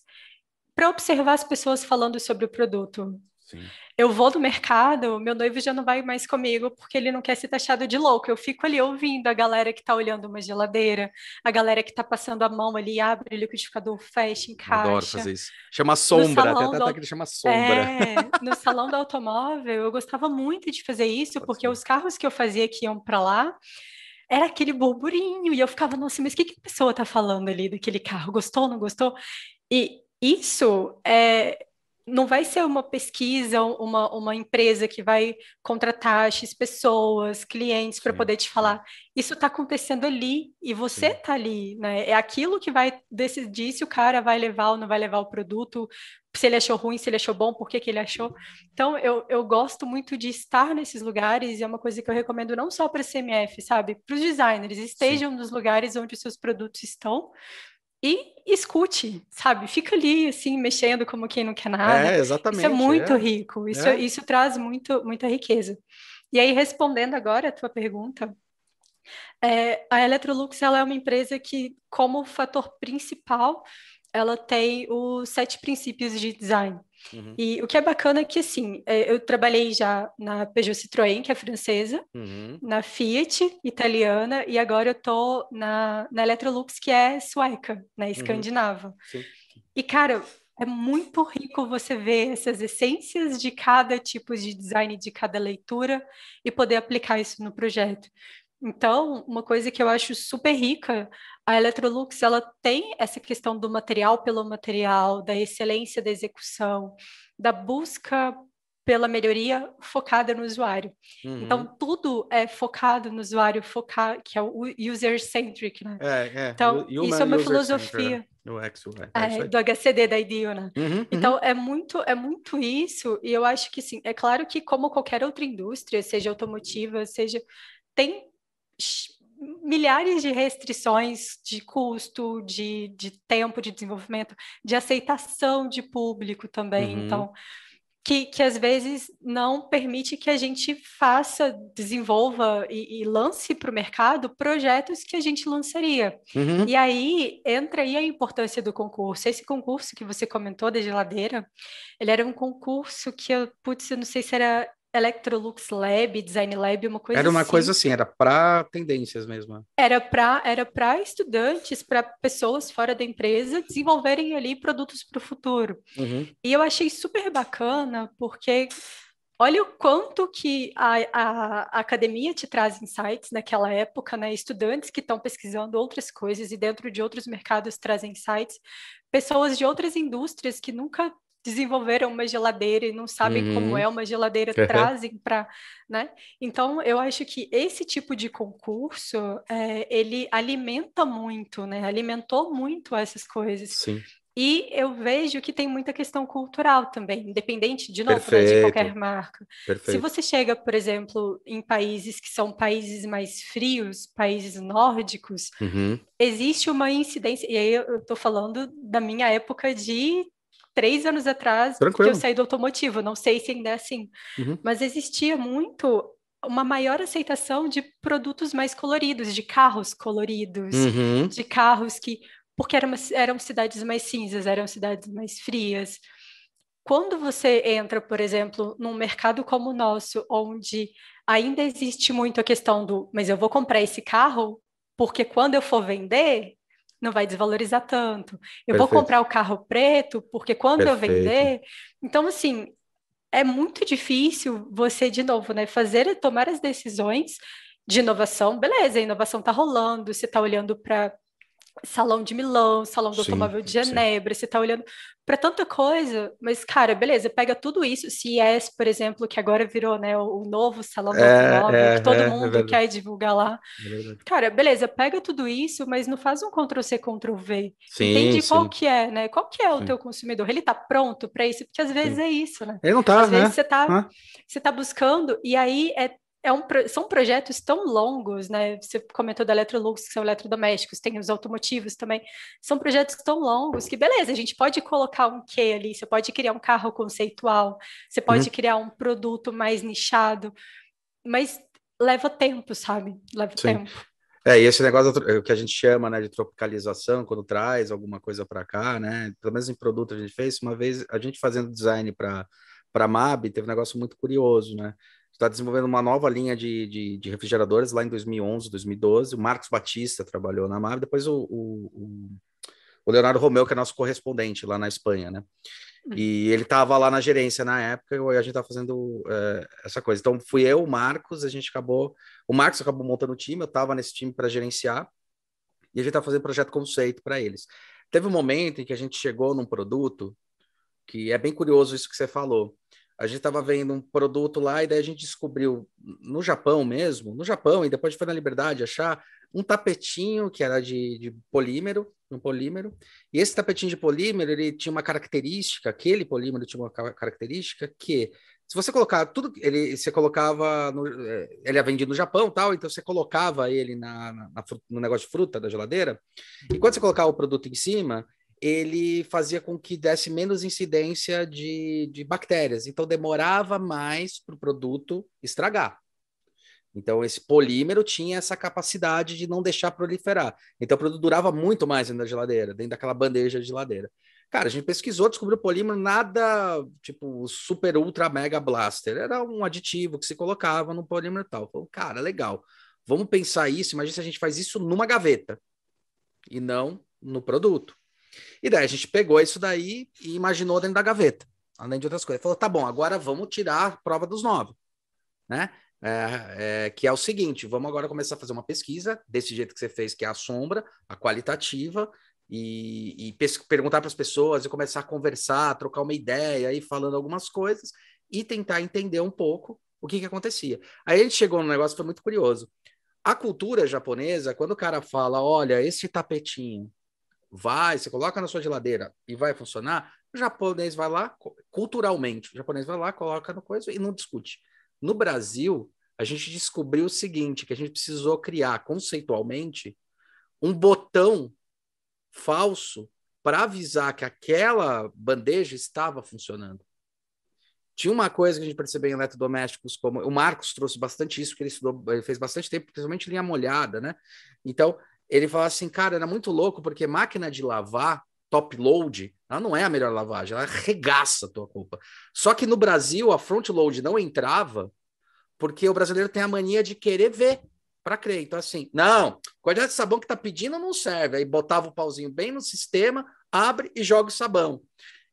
para observar as pessoas falando sobre o produto. Sim eu vou no mercado, meu noivo já não vai mais comigo porque ele não quer ser taxado de louco. Eu fico ali ouvindo a galera que tá olhando uma geladeira, a galera que tá passando a mão ali, abre o liquidificador, fecha, encaixa. Adoro fazer isso. Chama sombra, até, do... até que ele chama sombra. É, no salão do automóvel, eu gostava muito de fazer isso, Pode porque ser. os carros que eu fazia que iam para lá, era aquele burburinho, e eu ficava, nossa, mas o que, que a pessoa tá falando ali daquele carro? Gostou, não gostou? E isso é, não vai ser uma pesquisa, uma, uma empresa que vai contratar X pessoas, clientes para poder te falar. Isso está acontecendo ali e você está ali, né? É aquilo que vai decidir se o cara vai levar ou não vai levar o produto, se ele achou ruim, se ele achou bom, por que, que ele achou. Então, eu, eu gosto muito de estar nesses lugares e é uma coisa que eu recomendo não só para CMF, sabe? Para os designers, estejam Sim. nos lugares onde os seus produtos estão, e escute, sabe? Fica ali, assim, mexendo como quem não quer nada. É, exatamente. Isso é muito é. rico, isso, é. isso traz muito, muita riqueza. E aí, respondendo agora a tua pergunta, é, a Electrolux ela é uma empresa que, como fator principal, ela tem os sete princípios de design. Uhum. E o que é bacana é que, assim, é, eu trabalhei já na Peugeot Citroën, que é francesa, uhum. na Fiat, italiana, e agora eu tô na, na Electrolux, que é sueca, né, uhum. escandinava. Uhum. E, cara, é muito rico você ver essas essências de cada tipo de design, de cada leitura, e poder aplicar isso no projeto. Então, uma coisa que eu acho super rica, a Electrolux, ela tem essa questão do material pelo material, da excelência da execução, da busca pela melhoria focada no usuário. Uhum. Então, tudo é focado no usuário, focar, que é o user-centric, né? É, é. Então, Human isso é uma filosofia. UX, é, é do HCD da IDEO, né? Uhum, uhum. Então, é muito, é muito isso, e eu acho que, sim, é claro que como qualquer outra indústria, seja automotiva, seja... Tem milhares de restrições de custo, de, de tempo de desenvolvimento, de aceitação de público também. Uhum. Então, que, que às vezes não permite que a gente faça, desenvolva e, e lance para o mercado projetos que a gente lançaria. Uhum. E aí entra aí a importância do concurso. Esse concurso que você comentou da geladeira, ele era um concurso que eu, putz, eu não sei se era Electrolux Lab, Design Lab, uma coisa Era uma assim. coisa assim, era para tendências mesmo. Era para era para estudantes, para pessoas fora da empresa desenvolverem ali produtos para o futuro. Uhum. E eu achei super bacana, porque olha o quanto que a, a, a, academia te traz insights naquela época, né? Estudantes que estão pesquisando outras coisas e dentro de outros mercados trazem insights, pessoas de outras indústrias que nunca desenvolveram uma geladeira e não sabem uhum. como é uma geladeira, trazem para, né? Então, eu acho que esse tipo de concurso, é, ele alimenta muito, né? Alimentou muito essas coisas. Sim. E eu vejo que tem muita questão cultural também, independente, de novo, né, de qualquer marca. Perfeito. Se você chega, por exemplo, em países que são países mais frios, países nórdicos, uhum. existe uma incidência, e aí eu estou falando da minha época de três anos atrás, Tranquilo. porque eu saí do automotivo, não sei se ainda é assim, uhum. mas existia muito uma maior aceitação de produtos mais coloridos, de carros coloridos, uhum. de carros que. Porque eram, eram cidades mais cinzas, eram cidades mais frias. Quando você entra, por exemplo, num mercado como o nosso, onde ainda existe muito a questão do, mas eu vou comprar esse carro porque quando eu for vender, não vai desvalorizar tanto. Eu Perfeito. vou comprar o carro preto, porque quando Perfeito. eu vender. Então, assim, é muito difícil você, de novo, né, fazer, tomar as decisões de inovação. Beleza, a inovação está rolando, você está olhando para Salão de Milão, Salão do sim, Automóvel de Genebra, sim. você está olhando para tanta coisa, mas, cara, beleza, pega tudo isso, CES, por exemplo, que agora virou né, o, novo Salão do é, Automóvel, é, que todo é, é mundo quer divulgar lá. É cara, beleza, pega tudo isso, mas não faz um Ctrl-C, Ctrl-V. Entende sim. qual que é, né? Qual que é o teu consumidor? Ele está pronto para isso? Porque às vezes é isso, né? Ele não está, Às né? vezes você está você tá buscando, e aí é é um, são projetos tão longos, né? Você comentou da Electrolux, que são eletrodomésticos, tem os automotivos também. São projetos tão longos que, beleza, a gente pode colocar um quê ali, você pode criar um carro conceitual, você pode uhum. criar um produto mais nichado, mas leva tempo, sabe? Leva Sim. tempo. É, e esse negócio o que a gente chama né, de tropicalização, quando traz alguma coisa para cá, né? Pelo menos em produto a gente fez, uma vez a gente fazendo design para a MAB, teve um negócio muito curioso, né? Está desenvolvendo uma nova linha de, de, de, refrigeradores lá em 2011, 2012. O Marcos Batista trabalhou na MAB, depois o, o, o, Leonardo Romeu, que é nosso correspondente lá na Espanha, né? Hum. E ele estava lá na gerência na época e a gente estava fazendo é, essa coisa. Então fui eu, o Marcos, a gente acabou. O Marcos acabou montando o time, eu estava nesse time para gerenciar e a gente estava fazendo projeto conceito para eles. Teve um momento em que a gente chegou num produto que é bem curioso isso que você falou a gente estava vendo um produto lá e daí a gente descobriu no Japão mesmo, no Japão, e depois foi na Liberdade achar um tapetinho que era de, de polímero, um polímero, e esse tapetinho de polímero, ele tinha uma característica, aquele polímero tinha uma característica que, se você colocar tudo, ele você colocava, no, é, ele é vendido no Japão tal, então você colocava ele na, na, no negócio de fruta da geladeira, e quando você colocava o produto em cima, ele fazia com que desse menos incidência de, de bactérias, então demorava mais para o produto estragar. Então, esse polímero tinha essa capacidade de não deixar proliferar. Então, o produto durava muito mais dentro da geladeira, dentro daquela bandeja de geladeira. Cara, a gente pesquisou, descobriu polímero, nada tipo super, ultra, mega blaster. Era um aditivo que se colocava no polímero e tal. Falou, cara, legal. Vamos pensar isso. Imagina se a gente faz isso numa gaveta e não no produto. E daí a gente pegou isso daí e imaginou dentro da gaveta, além de outras coisas. Falou, tá bom, agora vamos tirar a prova dos nove, né? É, é, que é o seguinte, vamos agora começar a fazer uma pesquisa desse jeito que você fez, que é a sombra, a qualitativa, e, e perguntar para as pessoas e começar a conversar, trocar uma ideia, e falando algumas coisas e tentar entender um pouco o que, que acontecia. Aí a gente chegou num negócio que foi muito curioso. A cultura japonesa, quando o cara fala, olha, esse tapetinho vai, você coloca na sua geladeira e vai funcionar, o japonês vai lá, culturalmente, o japonês vai lá, coloca no coisa e não discute. No Brasil, a gente descobriu o seguinte, que a gente precisou criar conceitualmente um botão falso para avisar que aquela bandeja estava funcionando. Tinha uma coisa que a gente percebeu em eletrodomésticos, como o Marcos trouxe bastante isso, que ele estudou, ele fez bastante tempo, principalmente linha molhada, né? Então, ele fala assim, cara, era muito louco, porque máquina de lavar, top load, ela não é a melhor lavagem, ela arregaça a tua roupa. Só que no Brasil, a front load não entrava, porque o brasileiro tem a mania de querer ver para crer. Então, assim, não, quantidade de sabão que tá pedindo não serve. Aí botava o pauzinho bem no sistema, abre e joga o sabão.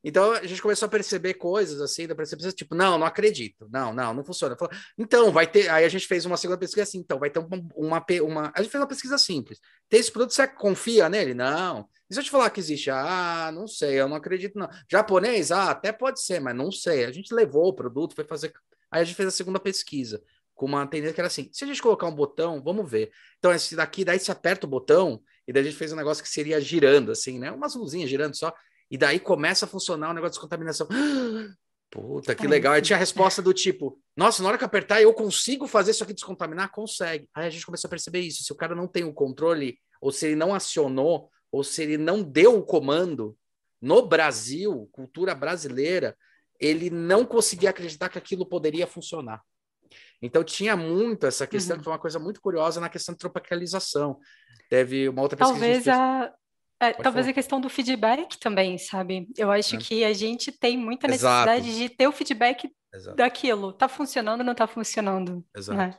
Então a gente começou a perceber coisas assim, da percepção, tipo, não, não acredito, não, não, não funciona. Então, vai ter. Aí a gente fez uma segunda pesquisa assim, então, vai ter uma, uma, uma. A gente fez uma pesquisa simples. Tem esse produto, você confia nele? Não. E se eu te falar que existe? Ah, não sei, eu não acredito, não. Japonês? Ah, até pode ser, mas não sei. A gente levou o produto, foi fazer. Aí a gente fez a segunda pesquisa, com uma tendência que era assim: se a gente colocar um botão, vamos ver. Então, esse daqui, daí você aperta o botão, e daí a gente fez um negócio que seria girando, assim, né? Umas luzinhas girando só. E daí começa a funcionar o negócio de descontaminação. [GASPS] Puta, que legal. Aí tinha a resposta do tipo: Nossa, na hora que apertar, eu consigo fazer isso aqui descontaminar? Consegue. Aí a gente começou a perceber isso. Se o cara não tem o controle, ou se ele não acionou, ou se ele não deu o comando, no Brasil, cultura brasileira, ele não conseguia acreditar que aquilo poderia funcionar. Então tinha muito essa questão, uhum. que foi uma coisa muito curiosa na questão de tropicalização. Teve uma outra pesquisa. Talvez a, é, talvez falar. a questão do feedback também, sabe? Eu acho é. que a gente tem muita necessidade Exato. de ter o feedback Exato. daquilo. Tá funcionando ou não tá funcionando? Exato. Né?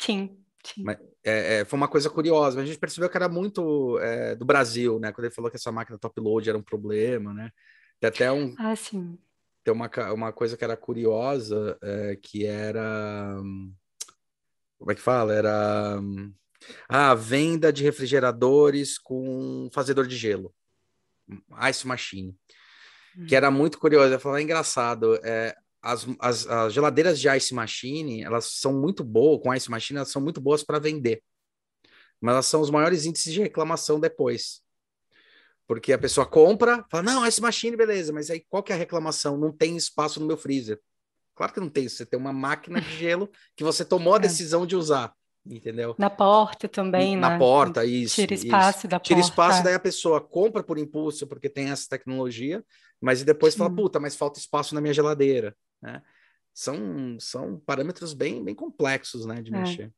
Sim. Sim. Mas, é, é, foi uma coisa curiosa, a gente percebeu que era muito é, do Brasil, né? Quando ele falou que essa máquina top load era um problema, né? Tem até um. Ah, sim. Tem uma, uma coisa que era curiosa, é, que era. Como é que fala? Era a venda de refrigeradores com fazedor de gelo, ice machine, que era muito curioso. Eu falei, é engraçado, é, as, as, as, geladeiras de ice machine, elas são muito boas, com ice machine, elas são muito boas para vender, mas elas são os maiores índices de reclamação depois. Porque a pessoa compra, fala, não, ice machine, beleza, mas aí qual que é a reclamação? Não tem espaço no meu freezer. Claro que não tem, você tem uma máquina de gelo que você tomou a é. decisão de usar entendeu? Na porta também, Na né? porta, isso. Tira espaço isso. da porta. Tira espaço, daí a pessoa compra por impulso, porque tem essa tecnologia, mas depois fala, puta, mas falta espaço na minha geladeira, né? São, são parâmetros bem, bem complexos, né, de é. mexer.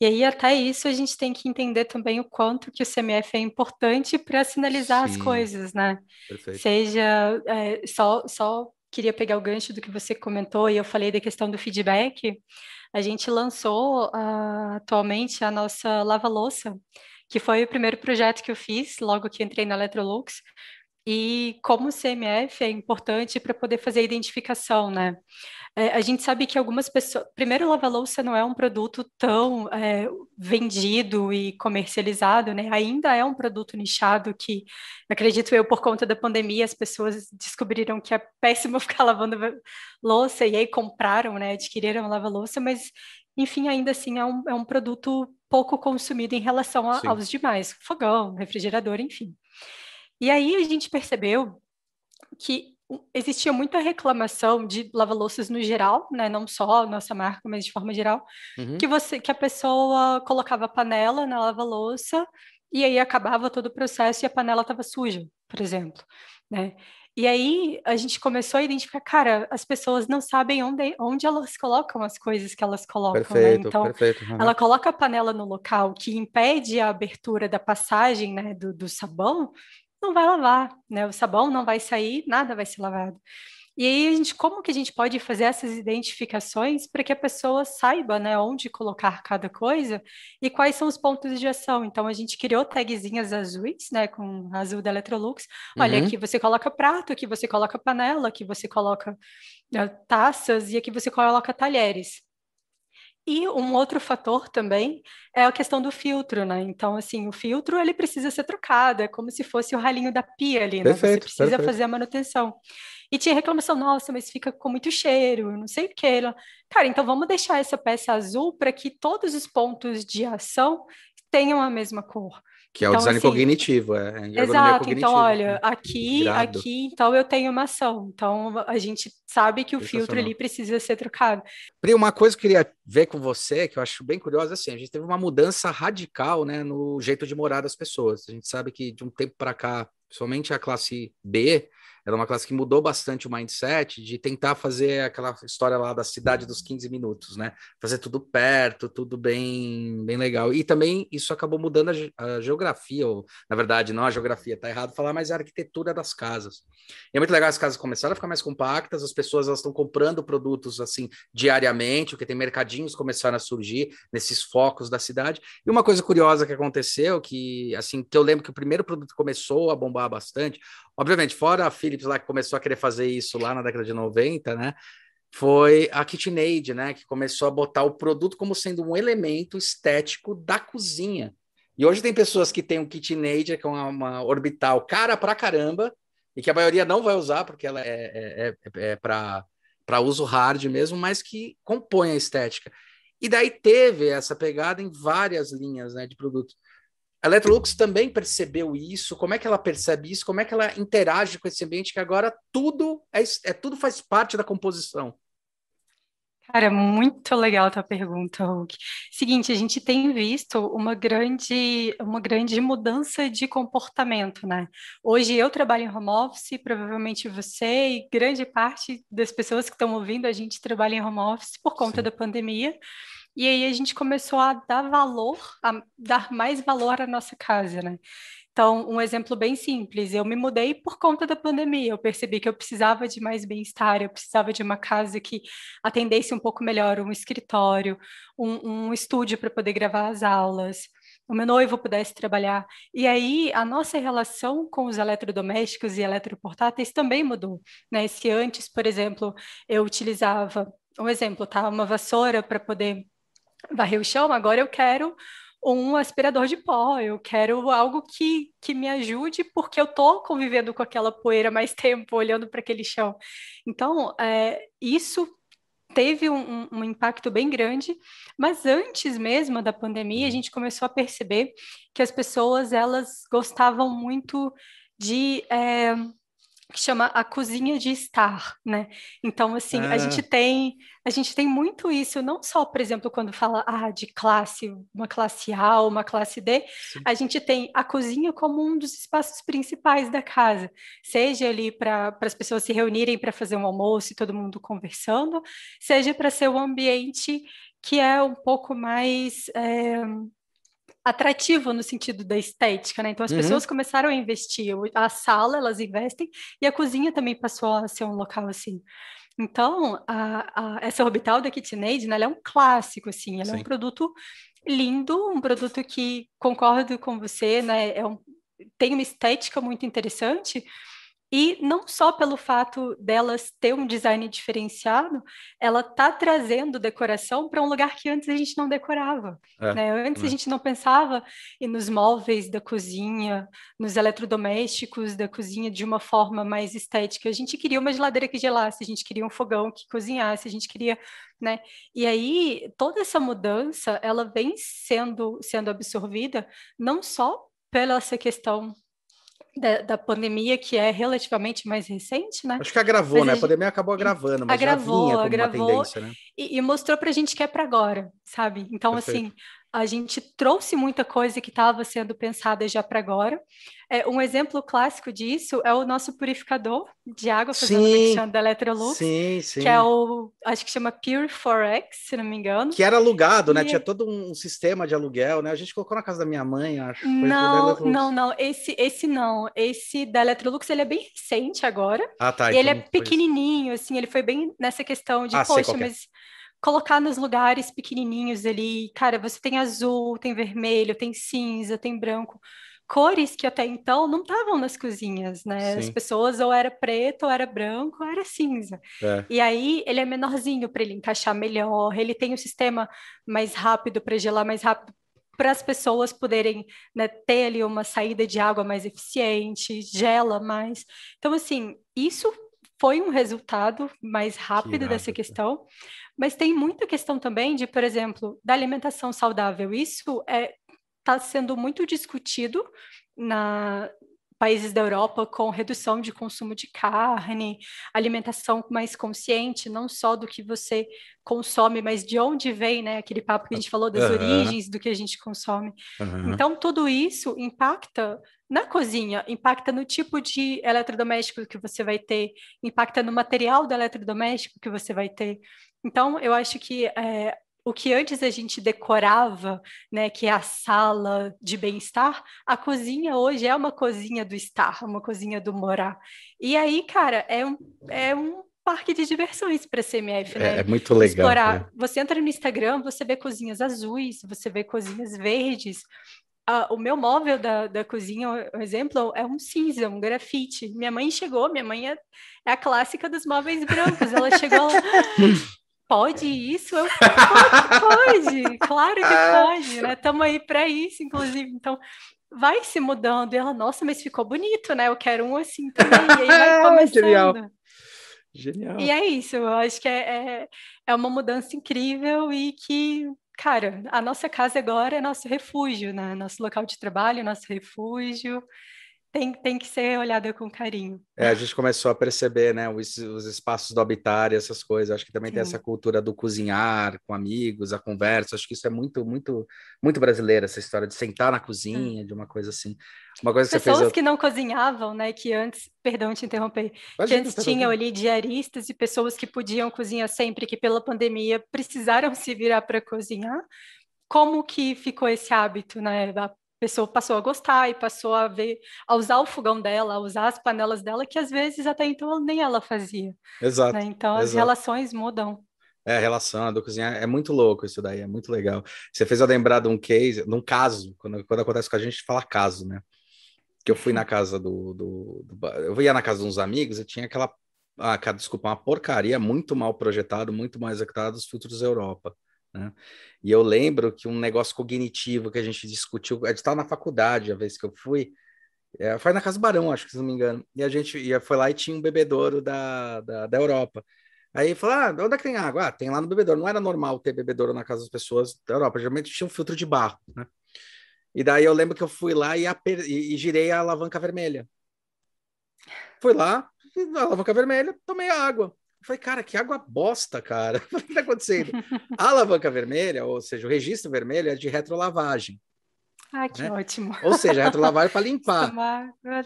E aí, até isso, a gente tem que entender também o quanto que o CMF é importante para sinalizar Sim. as coisas, né? Perfeito. Seja é, só, só queria pegar o gancho do que você comentou e eu falei da questão do feedback. A gente lançou uh, atualmente a nossa lava-louça, que foi o primeiro projeto que eu fiz logo que entrei na Electrolux. E como o CMF é importante para poder fazer a identificação, né? É, a gente sabe que algumas pessoas. Primeiro, lava-louça não é um produto tão é, vendido e comercializado, né? Ainda é um produto nichado que, acredito eu, por conta da pandemia, as pessoas descobriram que é péssimo [LAUGHS] ficar lavando louça e aí compraram, né? Adquiriram lava-louça, mas, enfim, ainda assim é um, é um produto pouco consumido em relação a, aos demais, fogão, refrigerador, enfim. E aí a gente percebeu que existia muita reclamação de lava-louças no geral, né? Não só a nossa marca, mas de forma geral, uhum. que você que a pessoa colocava a panela na lava-louça e aí acabava todo o processo e a panela estava suja, por exemplo, né? E aí a gente começou a identificar, cara, as pessoas não sabem onde, onde elas colocam as coisas que elas colocam, né? perfeito, né? Então, perfeito, ela coloca a panela no local que impede a abertura da passagem, né, do, do sabão, não vai lavar, né? O sabão não vai sair, nada vai ser lavado. E aí, a gente, como que a gente pode fazer essas identificações para que a pessoa saiba, né, onde colocar cada coisa e quais são os pontos de ação? Então, a gente criou tagzinhas azuis, né, com azul da Electrolux. Olha, uhum. aqui você coloca prato, aqui você coloca panela, aqui você coloca uh, taças e aqui você coloca talheres. E um outro fator também é a questão do filtro, né? Então, assim, o filtro ele precisa ser trocado, é como se fosse o ralinho da pia ali, né? Perfeito, Você precisa perfeito. fazer a manutenção. E tinha reclamação, nossa, mas fica com muito cheiro, não sei o que. Cara, então vamos deixar essa peça azul para que todos os pontos de ação tenham a mesma cor. Que é então, o design assim, cognitivo, é. exato, então olha, aqui, aqui, então eu tenho uma ação. Então a gente sabe que o filtro ali precisa ser trocado. Pri, uma coisa que eu queria ver com você, que eu acho bem curiosa, assim, a gente teve uma mudança radical, né, no jeito de morar das pessoas. A gente sabe que de um tempo para cá, somente a classe B, era uma classe que mudou bastante o mindset de tentar fazer aquela história lá da cidade dos 15 minutos, né? Fazer tudo perto, tudo bem, bem legal. E também isso acabou mudando a, a geografia, ou na verdade, não a geografia, tá errado falar, mas a arquitetura das casas. E é muito legal as casas começaram a ficar mais compactas, as pessoas estão comprando produtos assim diariamente, porque tem mercadinhos começaram a surgir nesses focos da cidade. E uma coisa curiosa que aconteceu, que assim, que eu lembro que o primeiro produto começou a bombar bastante, obviamente, fora a Philips lá que começou a querer fazer isso lá na década de 90, né? Foi a KitchenAid, né? Que começou a botar o produto como sendo um elemento estético da cozinha. E hoje tem pessoas que têm um KitchenAid, que é uma, uma orbital cara pra caramba, e que a maioria não vai usar, porque ela é, é, é, é para uso hard mesmo, mas que compõe a estética. E daí teve essa pegada em várias linhas né, de produtos. A Electrolux também percebeu isso. Como é que ela percebe isso? Como é que ela interage com esse ambiente que agora tudo é, é tudo faz parte da composição? Cara, muito legal a tua pergunta, Hulk. Seguinte, a gente tem visto uma grande, uma grande mudança de comportamento, né? Hoje eu trabalho em home office, provavelmente você e grande parte das pessoas que estão ouvindo a gente trabalha em home office por conta Sim. da pandemia. E aí a gente começou a dar valor, a dar mais valor à nossa casa, né? Então, um exemplo bem simples, eu me mudei por conta da pandemia, eu percebi que eu precisava de mais bem-estar, eu precisava de uma casa que atendesse um pouco melhor, um escritório, um, um estúdio para poder gravar as aulas, o meu noivo pudesse trabalhar. E aí, a nossa relação com os eletrodomésticos e eletroportáteis também mudou, né? Se antes, por exemplo, eu utilizava, um exemplo, tá? Uma vassoura para poder varrer o chão, agora eu quero um aspirador de pó, eu quero algo que, que me ajude, porque eu estou convivendo com aquela poeira mais [LAUGHS] tempo, olhando para aquele chão. Então, é, isso teve um, um, impacto bem grande, mas antes mesmo da pandemia, a gente começou a perceber que as pessoas, elas gostavam muito de... É, que chama a cozinha de estar, né? Então, assim, a gente ah. tem a gente tem muito isso, não só, por exemplo, quando fala ah, de classe, uma classe A, uma classe D, Sim. a gente tem a cozinha como um dos espaços principais da casa, seja ali para as pessoas se reunirem para fazer um almoço e todo mundo conversando, seja para ser um ambiente que é um pouco mais é, atrativo no sentido da estética, né? Então as uhum. pessoas começaram a investir, a sala elas investem e a cozinha também passou a ser um local assim. Então, a, a, essa orbital da KitchenAid, né, ela é um clássico, assim, ela Sim. é um produto lindo, um produto que concordo com você, né, é um, tem uma estética muito interessante, e não só pelo fato delas ter um design diferenciado, ela está trazendo decoração para um lugar que antes a gente não decorava. É, né? Antes é. a gente não pensava nos móveis da cozinha, nos eletrodomésticos da cozinha de uma forma mais estética. A gente queria uma geladeira que gelasse, a gente queria um fogão que cozinhasse, a gente queria, né? E aí toda essa mudança, ela vem sendo sendo absorvida não só pela essa questão da, da, pandemia, que é relativamente mais recente, né? Acho que agravou, mas né? A, gente... pandemia acabou agravando, mas agravou, já vinha como agravou, uma tendência, né? E, e mostrou pra gente que é para agora, sabe? Então, Perfeito. assim, a gente trouxe muita coisa que estava sendo pensada já para agora. É, um exemplo clássico disso é o nosso purificador de água, fazendo sim, da Electrolux, sim, sim. que é o, acho que chama Pure 4X, se não me engano. Que era alugado, né? e... né? Tinha todo um sistema de aluguel, né? A gente colocou na casa da minha mãe, acho. Não, não, não. Esse, esse não. Esse da Electrolux, ele é bem recente agora. Ah, tá. E então ele é pequenininho, assim, ele foi bem nessa questão de, ah, poxa, é. mas colocar nos lugares pequenininhos ali. Cara, você tem azul, tem vermelho, tem cinza, tem branco. Cores que até então não estavam nas cozinhas, né? Sim. As pessoas ou era preto, ou era branco, ou era cinza. É. E aí ele é menorzinho para ele encaixar melhor, ele tem o um sistema mais rápido para gelar mais rápido para as pessoas poderem né, ter ali uma saída de água mais eficiente, gela mais. Então, assim, isso foi um resultado mais rápido que dessa questão, mas tem muita questão também de, por exemplo, da alimentação saudável. Isso está é, tá sendo muito discutido na países da Europa com redução de consumo de carne, alimentação mais consciente, não só do que você consome, mas de onde vem, né? Aquele papo que a gente falou das uhum. origens do que a gente consome. Uhum. Então, tudo isso impacta na cozinha, impacta no tipo de eletrodoméstico que você vai ter, impacta no material do eletrodoméstico que você vai ter. Então, eu acho que é, o que antes a gente decorava, né, que é a sala de bem-estar, a cozinha hoje é uma cozinha do estar, uma cozinha do morar. E aí, cara, é um, é um parque de diversões para a CMF, né? É, é muito legal. Explorar. É. Você entra no Instagram, você vê cozinhas azuis, você vê cozinhas verdes, a, o meu móvel da, da cozinha, um exemplo, é um cinza, um grafite. Minha mãe chegou, minha mãe é, é a clássica dos móveis brancos. Ela chegou, [LAUGHS] pode isso? Eu, pode, pode, claro que pode, né? Estamos aí para isso, inclusive. Então, vai se mudando. E ela, nossa, mas ficou bonito, né? Eu quero um assim também. E aí vai [LAUGHS] começando. Genial. Genial. E é isso, eu acho que é, é, é uma mudança incrível e que cara, a nossa casa agora é nosso refúgio, né? Nosso local de trabalho, nosso refúgio tem, tem que ser olhada com carinho. É, a gente começou a perceber, né, os, os espaços do habitar e essas coisas. Acho que também Sim. tem essa cultura do cozinhar com amigos, a conversa. Acho que isso é muito, muito, muito brasileira, essa história de sentar na cozinha, de uma coisa assim. Uma coisa que Pessoas você fez, que não cozinhavam, né, que antes, perdão te interromper, que antes tinham ali diaristas e pessoas que podiam cozinhar sempre, que pela pandemia precisaram [LAUGHS] se virar para cozinhar. Como que ficou esse hábito, né? Pessoa passou a gostar e passou a ver, a usar o fogão dela, a usar as panelas dela, que às vezes até então nem ela fazia. Exato. Né? Então exato. as relações mudam. É, a relação do cozinhar é muito louco isso daí, é muito legal. Você fez eu lembrar de um case, de um caso, quando, quando acontece com a gente, fala caso, né? Que eu fui na casa do, do, do Eu ia na casa de uns amigos e tinha aquela. Ah, desculpa, uma porcaria muito mal projetado, muito mal executado dos filtros Europa. Né? E eu lembro que um negócio cognitivo que a gente discutiu, a gente estava na faculdade a vez que eu fui, é, foi na Casa Barão, acho que se não me engano, e a gente ia, foi lá e tinha um bebedouro da, da, da Europa. Aí falou, ah, onde é que tem água? Ah, tem lá no bebedouro. Não era normal ter bebedouro na casa das pessoas da Europa, geralmente tinha um filtro de barro, né? E daí eu lembro que eu fui lá e, aper... e, e girei a alavanca vermelha. Fui lá, alavanca vermelha, tomei a água. Eu falei, cara, que água bosta, cara. [LAUGHS] O que está acontecendo? A alavanca vermelha, ou seja, o registro vermelho é de retrolavagem. Ah, que né? ótimo. Ou seja, retrolavagem para [LAUGHS] limpar.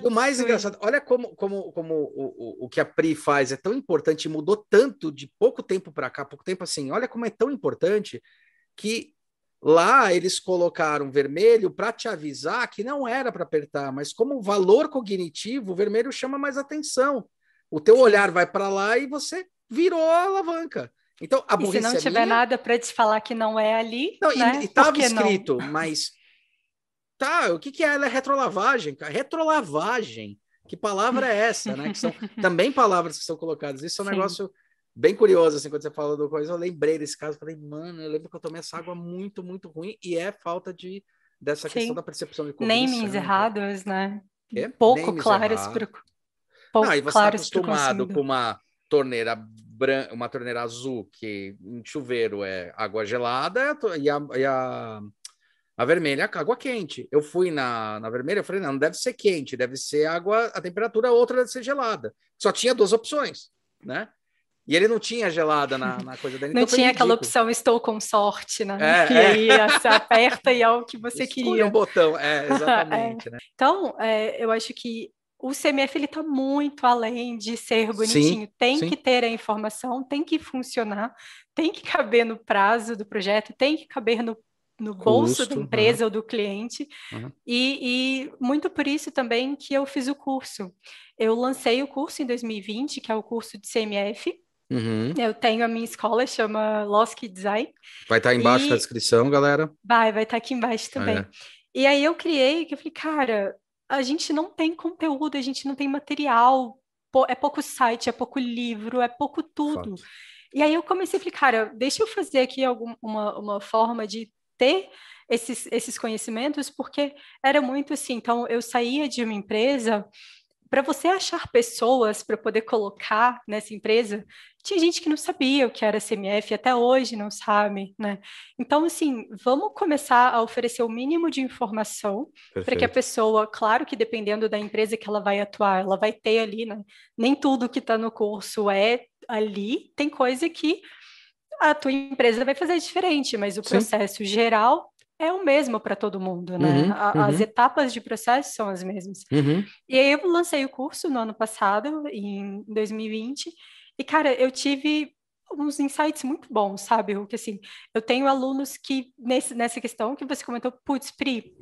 o mais engraçado, olha como, como, como o, o, o que a PRI faz é tão importante, mudou tanto de pouco tempo para cá, pouco tempo assim, olha como é tão importante que lá eles colocaram vermelho para te avisar que não era para apertar, mas como valor cognitivo, o vermelho chama mais atenção. O teu olhar vai para lá e você virou a alavanca. Então, a e se não tiver minha... nada para te falar que não é ali, não, né? E estava escrito, não? mas tá, o que, que é? Ela é retrolavagem, cara. Retrolavagem. Que palavra é essa, né? Que são [LAUGHS] também palavras que são colocadas. Isso é um Sim. negócio bem curioso, assim, quando você fala do coisa. Eu lembrei desse caso, falei, mano, eu lembro que eu tomei essa água muito, muito ruim, e é falta de dessa Sim. questão da percepção de. Namings errados, né? É? Pouco claros para Não, e você está acostumado com uma torneira branca, uma torneira azul que em chuveiro é água gelada e a, e a, a vermelha é água quente. Eu fui na, na vermelha, eu falei, não, não deve ser quente, deve ser água, a temperatura outra deve ser gelada. Só tinha duas opções, né? E ele não tinha gelada na, na coisa dele. Não então tinha aquela opção estou com sorte, né? É, e aí é. você aperta e é o que você Escolha queria. um botão, é, [LAUGHS] exatamente. é. Né? Então, é, eu acho que o CMF ele está muito além de ser bonitinho. Sim, tem sim. que ter a informação, tem que funcionar, tem que caber no prazo do projeto, tem que caber no, no Custo, bolso da empresa uhum. ou do cliente. Uhum. E, e, muito por isso também que eu fiz o curso. Eu lancei o curso em 2020, que é o curso de CMF. Uhum. Eu tenho a minha escola, chama Losk Design. Vai estar tá embaixo e... na descrição, galera. Vai, vai estar tá aqui embaixo também. Ah, é. E aí eu criei, que eu falei, cara, a gente não tem conteúdo, a gente não tem material, é pouco site, é pouco livro, é pouco tudo. Fato. E aí eu comecei a falar, cara, deixa eu fazer aqui alguma uma, forma de ter esses, esses conhecimentos, porque era muito assim. Então, eu saía de uma empresa para você achar pessoas para poder colocar nessa empresa, tinha gente que não sabia o que era CMF, até hoje não sabe, né? Então, assim, vamos começar a oferecer o mínimo de informação para que a pessoa, claro que dependendo da empresa que ela vai atuar, ela vai ter ali, né? Nem tudo que está no curso é ali, tem coisa que a tua empresa vai fazer diferente, mas o Sim. processo geral é o mesmo para todo mundo, né? Uhum, uhum. As etapas de processo são as mesmas. Uhum. E aí eu lancei o curso no ano passado, em 2020, e, cara, eu tive uns insights muito bons, sabe? O que assim, eu tenho alunos que, nesse, nessa questão que você comentou, putz, Pri,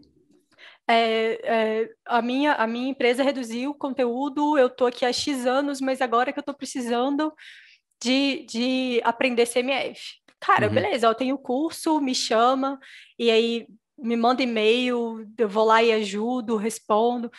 é, é, a, minha, a minha empresa reduziu o conteúdo, eu estou aqui há X anos, mas agora que eu estou precisando de, de aprender CMF. Cara, uhum. beleza, eu tenho curso, me chama, e aí me manda e-mail, eu vou lá e ajudo, respondo.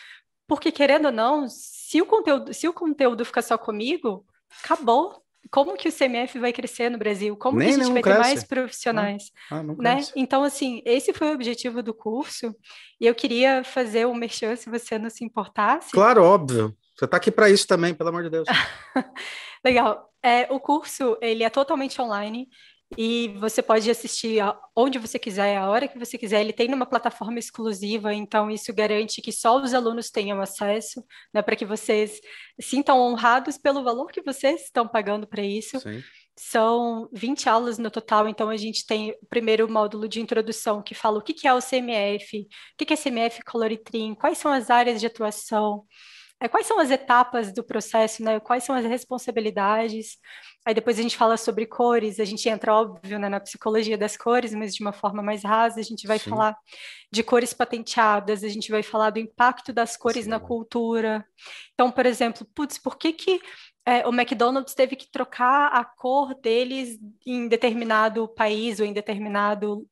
Porque, querendo ou não, se o conteúdo, se o conteúdo ficar só comigo, acabou. Como que o CMF vai crescer no Brasil? Como Nem que a gente vai cresce. ter mais profissionais? Ah, né? Então, assim, esse foi o objetivo do curso. E eu queria fazer um merchan, se você não se importasse. Claro, óbvio. Você está aqui para isso também, pelo amor de Deus. [LAUGHS] Legal. É, o curso, ele é totalmente online e você pode assistir onde você quiser, a hora que você quiser. Ele tem numa plataforma exclusiva, então isso garante que só os alunos tenham acesso, né, para que vocês sintam honrados pelo valor que vocês estão pagando para isso. Sim. São 20 aulas no total, então a gente tem o primeiro módulo de introdução que fala o que é o CMF, o que é CMF Coloritrim, quais são as áreas de atuação, é, quais são as etapas do processo, né? Quais são as responsabilidades? Aí depois a gente fala sobre cores, a gente entra, óbvio, né, na psicologia das cores, mas de uma forma mais rasa, a gente vai Sim. falar de cores patenteadas, a gente vai falar do impacto das cores Sim. na cultura. Então, por exemplo, putz, por que que é, o McDonald's teve que trocar a cor deles em determinado país ou em determinado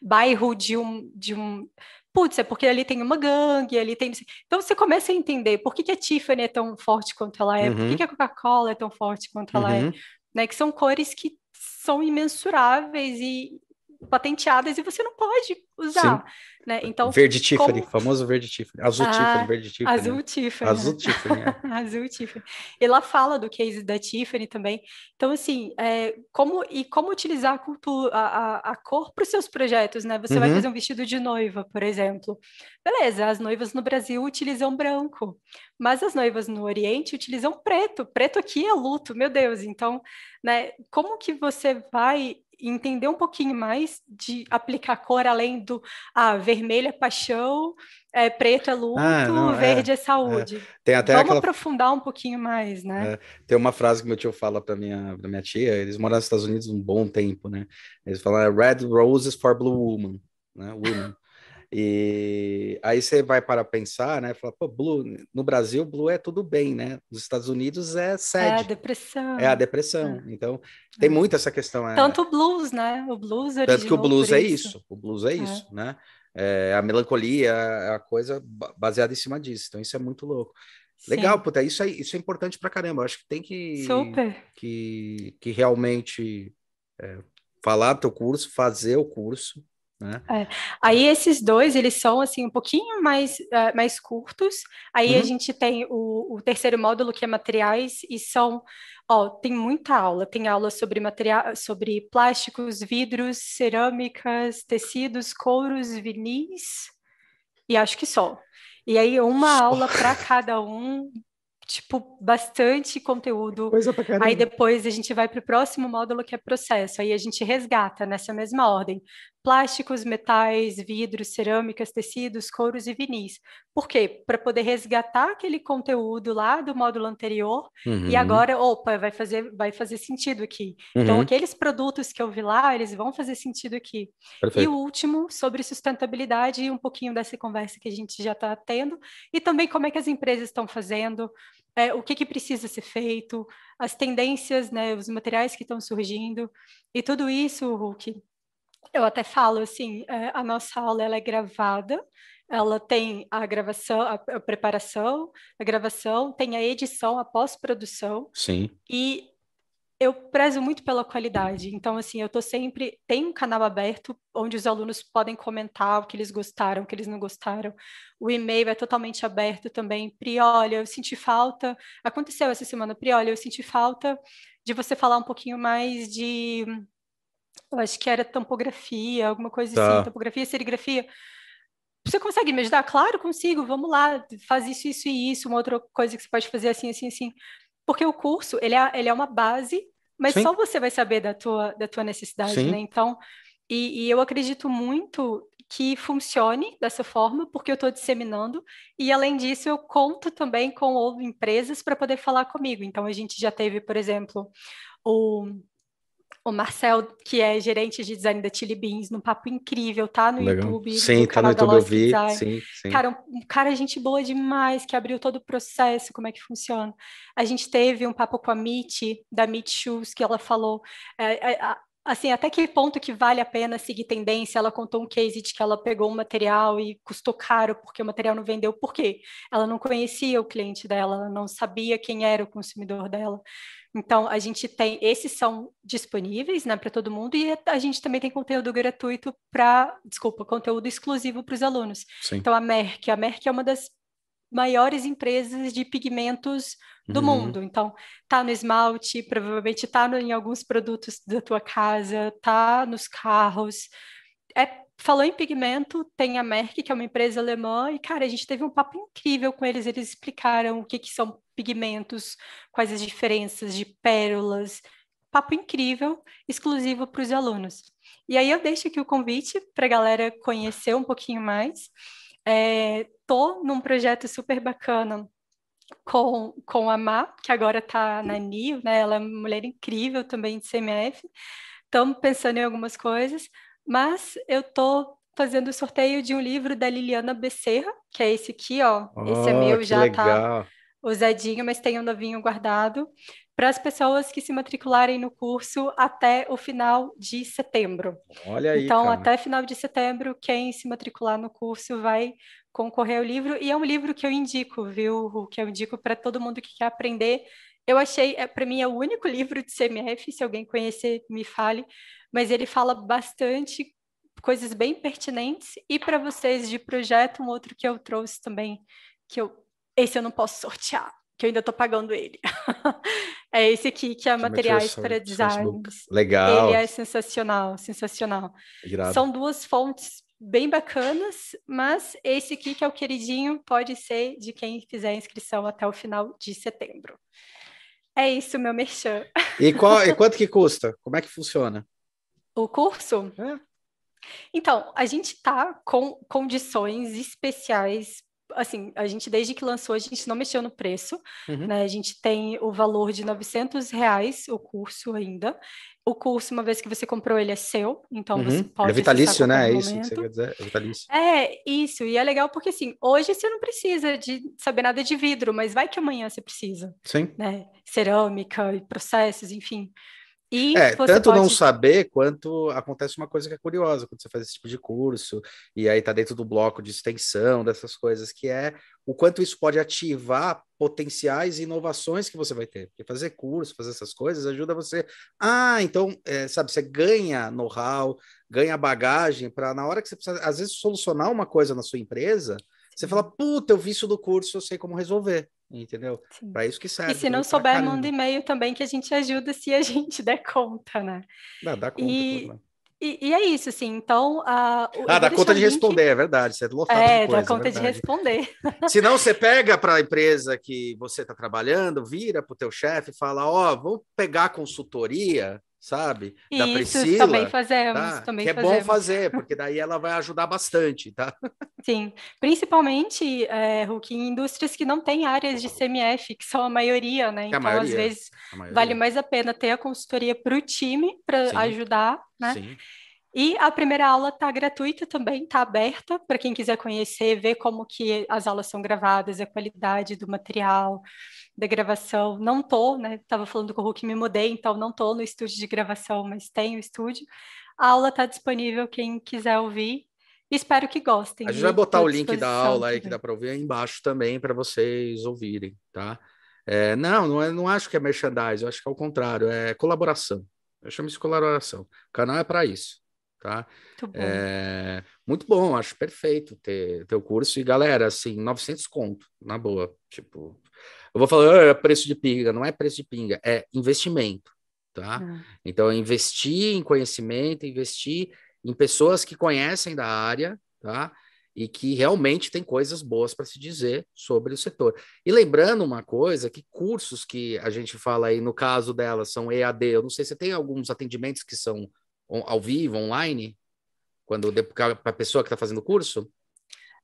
bairro de um, de um putz, é porque ali tem uma gangue, ali tem. Então você começa a entender por que, que a Tiffany é tão forte quanto ela é, uhum. por que, uhum. que a Coca-Cola é tão forte quanto ela é, uhum. né? Que são cores que são imensuráveis e patenteadas e você não pode usar. Sim. Né? Então, verde Tiffany, como... famoso verde Tiffany. Azul ah, Tiffany, verde Tiffany. Azul Tiffany. Azul Tiffany. É. [LAUGHS] azul Tiffany. Ela fala do case da Tiffany também. Então, assim, é, como, e como utilizar a, cultura, a, a, a cor para os seus projetos, né? Você uhum. vai fazer um vestido de noiva, por exemplo. Beleza, as noivas no Brasil utilizam branco, mas as noivas no Oriente utilizam preto. Preto aqui é luto, meu Deus. Então, né, como que você vai entender um pouquinho mais de aplicar cor além do ah, vermelho é paixão, é, preto é luto, ah, não, é, verde é, é saúde. É. Tem até Vamos aquela... aprofundar um pouquinho mais, né? É, tem uma frase que meu tio fala para minha, pra minha tia, eles moram nos Estados Unidos um bom tempo, né? Eles falam Red Roses for Blue Woman, né? Woman. E aí você vai para pensar, né? Fala, pô, Blue, no Brasil, Blue é tudo bem, né? Nos Estados Unidos é sede. É a depressão. É a depressão. É. Então, tem muito essa questão. É... Tanto o blues, né? O blues Tanto que o blues é isso. isso. O blues é, é. isso, né? É, a melancolia é a coisa baseada em cima disso. Então, isso é muito louco. Legal, puta, isso é, isso é importante pra caramba. Eu acho que tem que, Super. que, que realmente é, falar teu curso, fazer o curso, né? É. Aí esses dois, eles são assim um pouquinho mais, uh, mais curtos. Aí uhum. a gente tem o, o, terceiro módulo, que é materiais, e são, ó, tem muita aula. Tem aula sobre material, sobre plásticos, vidros, cerâmicas, tecidos, couros, vinis, e acho que só. E aí uma aula para cada um tipo, bastante conteúdo. Coisa pra caramba. Aí depois a gente vai para o próximo módulo que é processo. Aí a gente resgata nessa mesma ordem plásticos, metais, vidros, cerâmicas, tecidos, couros e vinis. Por quê? Para poder resgatar aquele conteúdo lá do módulo anterior uhum. e agora, opa, vai fazer, vai fazer sentido aqui. Então, uhum. Então, aqueles produtos que eu vi lá, eles vão fazer sentido aqui. Perfeito. E o último, sobre sustentabilidade e um pouquinho dessa conversa que a gente já está tendo e também como é que as empresas estão fazendo, é, o que, que precisa ser feito, as tendências, né, os materiais que estão surgindo e tudo isso, Hulk, eu até falo assim, é, a nossa aula ela é gravada, ela tem a gravação, a, a preparação, a gravação, tem a edição, a pós-produção. Sim. E eu prezo muito pela qualidade. Então, assim, eu estou sempre. Tem um canal aberto onde os alunos podem comentar o que eles gostaram, o que eles não gostaram. O e-mail é totalmente aberto também. Pri, olha, eu senti falta. Aconteceu essa semana, Pri, olha, eu senti falta de você falar um pouquinho mais de eu acho que era tampografia, alguma coisa tá. assim, tampografia, serigrafia. Você consegue me ajudar? Claro, consigo, vamos lá, faz isso, isso e isso, uma outra coisa que você pode fazer assim, assim, assim. Porque o curso, ele é, ele é uma base, mas Sim. só você vai saber da tua, da tua necessidade, Sim. né? Então, e, e eu acredito muito que funcione dessa forma, porque eu estou disseminando, e além disso, eu conto também com empresas para poder falar comigo. Então, a gente já teve, por exemplo, o o Marcel, que é gerente de design da Chili Beans, num papo incrível, tá no Legal. YouTube. Sim, tá no YouTube, eu vi. Sim, sim. Cara, um, cara, gente boa demais, que abriu todo o processo, como é que funciona. A gente teve um papo com a Mitty, da Meet Shoes, que ela falou. É, é, a, assim, até que ponto que vale a pena seguir tendência? Ela contou um case de que ela pegou um material e custou caro porque o material não vendeu. Por quê? Ela não conhecia o cliente dela, ela não sabia quem era o consumidor dela. Então, a gente tem, esses são disponíveis, né, para todo mundo, e a gente também tem conteúdo gratuito para, desculpa, conteúdo exclusivo para os alunos. Sim. Então, a Merck, a Merck é uma das maiores empresas de pigmentos do uhum. mundo. Então, tá no esmalte, provavelmente tá no, em alguns produtos da tua casa, tá nos carros. É, falou em pigmento, tem a Merck, que é uma empresa alemã, e, cara, a gente teve um papo incrível com eles. Eles explicaram o que, que são pigmentos, quais as diferenças de pérolas. Papo incrível, exclusivo para os alunos. E aí eu deixo aqui o convite para a galera conhecer um pouquinho mais. Estou é, num projeto super bacana com, com a Má, que agora está na NIO, né? Ela é uma mulher incrível também de CMF. Estamos pensando em algumas coisas, mas eu estou fazendo o sorteio de um livro da Liliana Becerra, que é esse aqui, ó. Oh, esse é meu, já está usadinho, mas tem um novinho guardado, para as pessoas que se matricularem no curso até o final de setembro. Olha aí. Então, cara. até final de setembro, quem se matricular no curso vai concorrer ao livro, e é um livro que eu indico, viu? Que eu indico para todo mundo que quer aprender. Eu achei, é, para mim, é o único [LAUGHS] livro de CMF, se alguém conhecer, me fale, mas ele fala bastante coisas bem pertinentes, e para vocês de projeto, um outro que eu trouxe também, que eu, esse eu não posso sortear, que eu ainda estou pagando ele. [LAUGHS] é esse aqui, que é que Materiais para Design. Legal. Ele é sensacional, sensacional. Irado. São duas fontes bem bacanas, mas esse aqui, que é o queridinho, pode ser de quem fizer a inscrição até o final de setembro. É isso, meu merchan. E, qual, e [LAUGHS] quanto que custa? Como é que funciona? O curso? É. Então, a gente está com condições especiais assim, a gente desde que lançou, a gente não mexeu no preço, uhum. né? A gente tem o valor de 900 reais o curso ainda. O curso, uma vez que você comprou, ele é seu, então uhum. você pode. É vitalício, né? É isso que você quer dizer? É vitalício. É, isso. E é legal porque, assim, hoje você não precisa de saber nada de vidro, mas vai que amanhã você precisa. Sim. Né? Cerâmica e processos, enfim. E é, tanto pode... não saber quanto acontece uma coisa que é curiosa quando você faz esse tipo de curso, e aí tá dentro do bloco de extensão, dessas coisas, que é o quanto isso pode ativar potenciais e inovações que você vai ter. Porque fazer curso, fazer essas coisas ajuda você. Ah, então, é, sabe, você ganha know-how, ganha bagagem para na hora que você precisa, às vezes, solucionar uma coisa na sua empresa, você fala, puta, eu vi isso do curso, eu sei como resolver, entendeu? Para isso que serve. E se não souber, manda e-mail também que a gente ajuda se a [LAUGHS] gente der conta, né? Dá, dá conta. E... Tudo, e, e, é isso, assim, então... Uh, ah, dá conta de link... responder, é verdade, você é lotado é, de coisa, dá conta é de responder. [LAUGHS] Se não, você [LAUGHS] pega para a empresa que você está trabalhando, vira para o teu chefe e fala, ó, oh, vou pegar a consultoria sabe? Da Isso, Priscila. Também fazemos, tá? também que é fazemos. bom fazer, porque daí ela vai ajudar bastante, tá? [LAUGHS] Sim, principalmente, é, Hulk, em indústrias que não têm áreas de CMF, que são a maioria, né? então, maioria, às vezes, vale mais a pena ter a consultoria para o time, para ajudar, né? Sim. E a primeira aula está gratuita também, está aberta para quem quiser conhecer, ver como que as aulas são gravadas, a qualidade do material, da gravação. Não tô, né? Estava falando com o Hulk, me mudei, então não tô no estúdio de gravação, mas tenho o estúdio. A aula está disponível, quem quiser ouvir. Espero que gostem. A gente vai botar o link da aula também. aí que dá para ouvir aí embaixo também para vocês ouvirem, tá? É, não, não, é, não acho que é merchandising, eu acho que é o contrário, é colaboração. Eu chamo isso de colaboração. O canal é para isso, tá? Muito bom. É, muito bom, acho perfeito ter, o curso. E galera, assim, 900 conto, na boa. Tipo, eu vou falar, ah, é preço de pinga, não é preço de pinga, é investimento, tá? Uhum. Então, investir em conhecimento, investir em pessoas que conhecem da área, tá? E que realmente tem coisas boas para se dizer sobre o setor. E lembrando uma coisa, que cursos que a gente fala aí, no caso dela, são EAD, eu não sei se tem alguns atendimentos que são ao vivo, online, quando para a pessoa que está fazendo o curso?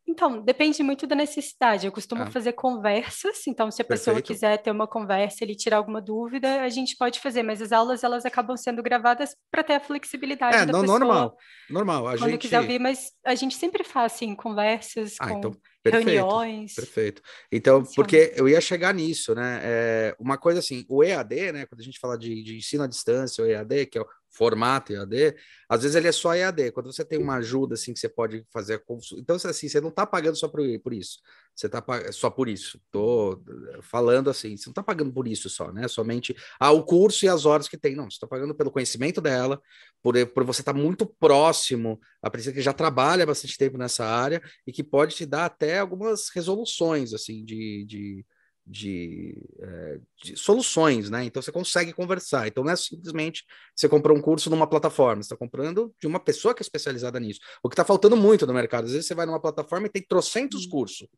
Então, depende muito da necessidade. Eu costumo ah. fazer conversas, então se a pessoa Perfeito. quiser ter uma conversa, ele tirar alguma dúvida, a gente pode fazer, mas as aulas elas acabam sendo gravadas para ter a flexibilidade é, da não, pessoa. normal, normal. A quando gente... quiser ouvir, mas a gente sempre faz assim conversas ah, com então, perfeito, reuniões. Perfeito. Então, porque eu ia chegar nisso, né? É, uma coisa assim, o EAD, né? Quando a gente fala de, de ensino à distância, o EAD, que é o formato EAD, às vezes ele é só EAD. Quando você tem uma ajuda assim que você pode fazer a consulta, então assim, você não está pagando só por, por isso. Você está só por isso. Estou falando assim, você não está pagando por isso só, né? Somente ah, o curso e as horas que tem. Não, você está pagando pelo conhecimento dela, por, por você estar tá muito próximo, a princípio que já trabalha bastante tempo nessa área e que pode te dar até algumas resoluções assim de, de de, é, de, soluções, né? Então você consegue conversar. Então não é simplesmente você comprou um curso numa plataforma, você está comprando de uma pessoa que é especializada nisso. O que está faltando muito no mercado, às vezes você vai numa plataforma e tem trocentos uhum. cursos,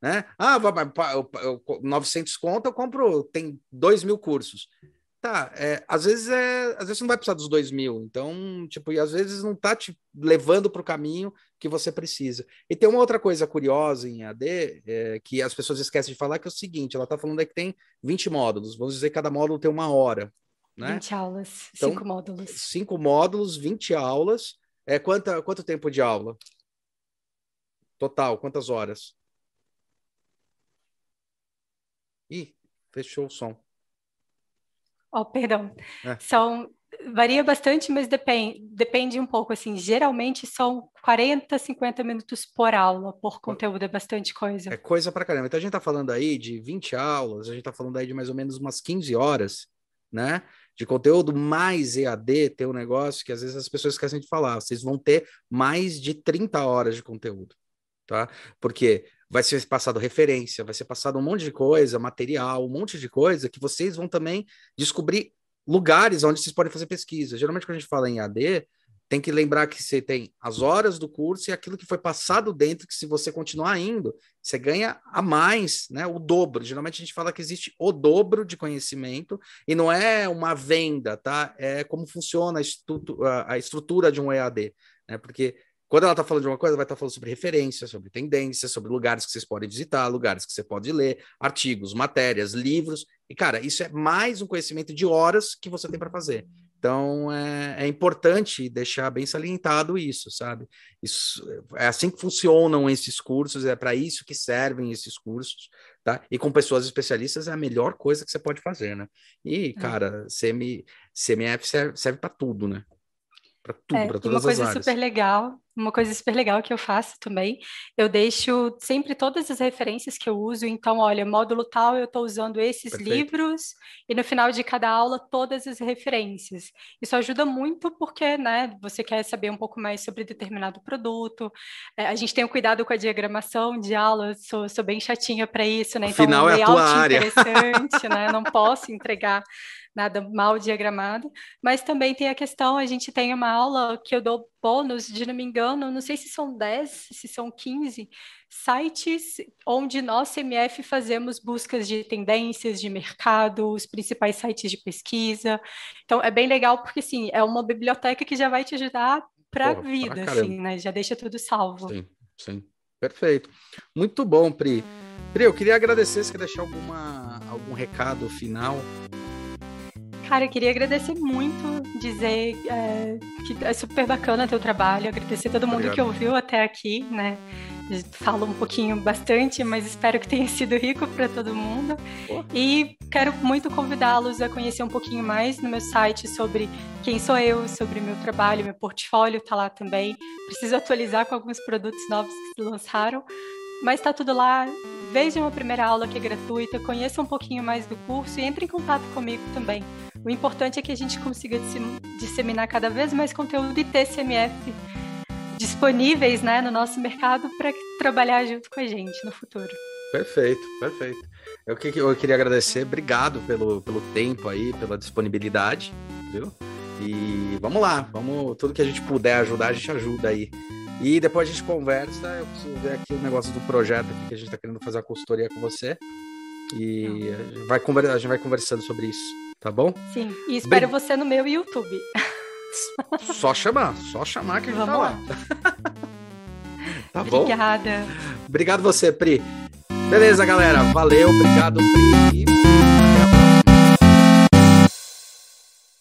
né? Ah, 900 conto, eu compro, tem 2 mil cursos. Tá, é, às vezes é, às vezes você não vai precisar dos dois mil, então, tipo, e às vezes não tá te levando para o caminho que você precisa. E tem uma outra coisa curiosa em AD, é, que as pessoas esquecem de falar, que é o seguinte, ela tá falando aí que tem 20 módulos, vamos dizer que cada módulo tem uma hora, né? 20 aulas, então, cinco módulos. Cinco módulos, 20 aulas, é, quanta, quanto tempo de aula? Total, quantas horas? Ih, fechou o som. Oh, perdão. É. São varia bastante, mas depende, depende um pouco assim. Geralmente são 40, 50 minutos por aula, por conteúdo, é bastante coisa. É coisa para caramba. Então a gente está falando aí de 20 aulas, a gente está falando aí de mais ou menos umas 15 horas, né? De conteúdo mais EAD, tem um negócio que às vezes as pessoas esquecem de falar. Vocês vão ter mais de 30 horas de conteúdo, tá? Porque vai ser passado referência, vai ser passado um monte de coisa, material, um monte de coisa que vocês vão também descobrir lugares onde vocês podem fazer pesquisa. Geralmente, quando a gente fala em AD, tem que lembrar que você tem as horas do curso e aquilo que foi passado dentro, que se você continuar indo, você ganha a mais, né? O dobro. Geralmente a gente fala que existe o dobro de conhecimento e não é uma venda, tá? É como funciona a, estrutura de um EAD, né? Porque quando ela está falando de uma coisa, vai estar tá falando sobre referência, sobre tendência, sobre lugares que vocês podem visitar, lugares que você pode ler, artigos, matérias, livros. E, cara, isso é mais um conhecimento de horas que você tem para fazer. Então, é, é, importante deixar bem salientado isso, sabe? Isso, é assim que funcionam esses cursos, é para isso que servem esses cursos, tá? E com pessoas especialistas é a melhor coisa que você pode fazer, né? E, é. cara, CM, CMF serve, serve para tudo, né? Para tudo, é, para todas as áreas. Uma coisa super legal uma coisa super legal que eu faço também, eu deixo sempre todas as referências que eu uso. Então, olha, módulo tal, eu estou usando esses Perfeito. livros, e no final de cada aula, todas as referências. Isso ajuda muito porque, né, você quer saber um pouco mais sobre determinado produto. É, a gente tem o um cuidado com a diagramação de aula, sou, sou bem chatinha para isso, né? Então, Afinal, um layout é a tua área. interessante, né? [LAUGHS] Não posso entregar nada mal diagramado, mas também tem a questão, a gente tem uma aula que eu dou bônus, de não me engano, não sei se são 10, se são 15 sites onde nós, CMF, fazemos buscas de tendências de mercado, os principais sites de pesquisa. Então, é bem legal porque, assim, é uma biblioteca que já vai te ajudar para a vida, assim, né? Já deixa tudo salvo. Sim, sim. Perfeito. Muito bom, Pri. Pri, eu queria agradecer, se quer deixar alguma, algum recado final Cara, eu queria agradecer muito, dizer é, que é super bacana teu trabalho, agradecer todo mundo Obrigado. que ouviu até aqui, né? Falo um pouquinho bastante, mas espero que tenha [LAUGHS] sido rico para todo mundo. E quero muito convidá-los a conhecer um pouquinho mais no meu site sobre quem sou eu, sobre meu trabalho, meu portfólio tá lá também. Preciso atualizar com alguns produtos novos que se lançaram, mas está tudo lá. Vejam a primeira aula que é gratuita, conheça um pouquinho mais do curso e entre em contato comigo também. O importante é que a gente consiga disseminar cada vez mais conteúdo e ter CMF disponíveis né, no nosso mercado para trabalhar junto com a gente no futuro. Perfeito, perfeito. Eu, que, eu queria agradecer, obrigado pelo, pelo tempo aí, pela disponibilidade, viu? E vamos lá, vamos, tudo que a gente puder ajudar, a gente ajuda aí. E depois a gente conversa, eu preciso ver aqui o negócio do projeto aqui que a gente está querendo fazer a consultoria com você. E a gente, vai, a gente vai conversando sobre isso. Tá bom? Sim. E espero Bem... você no meu YouTube. [LAUGHS] Só chamar, só chamar que a gente tá lá. [LAUGHS] tá bom? Obrigada. Obrigado você, Pri. Beleza, galera. Valeu, obrigado, Pri.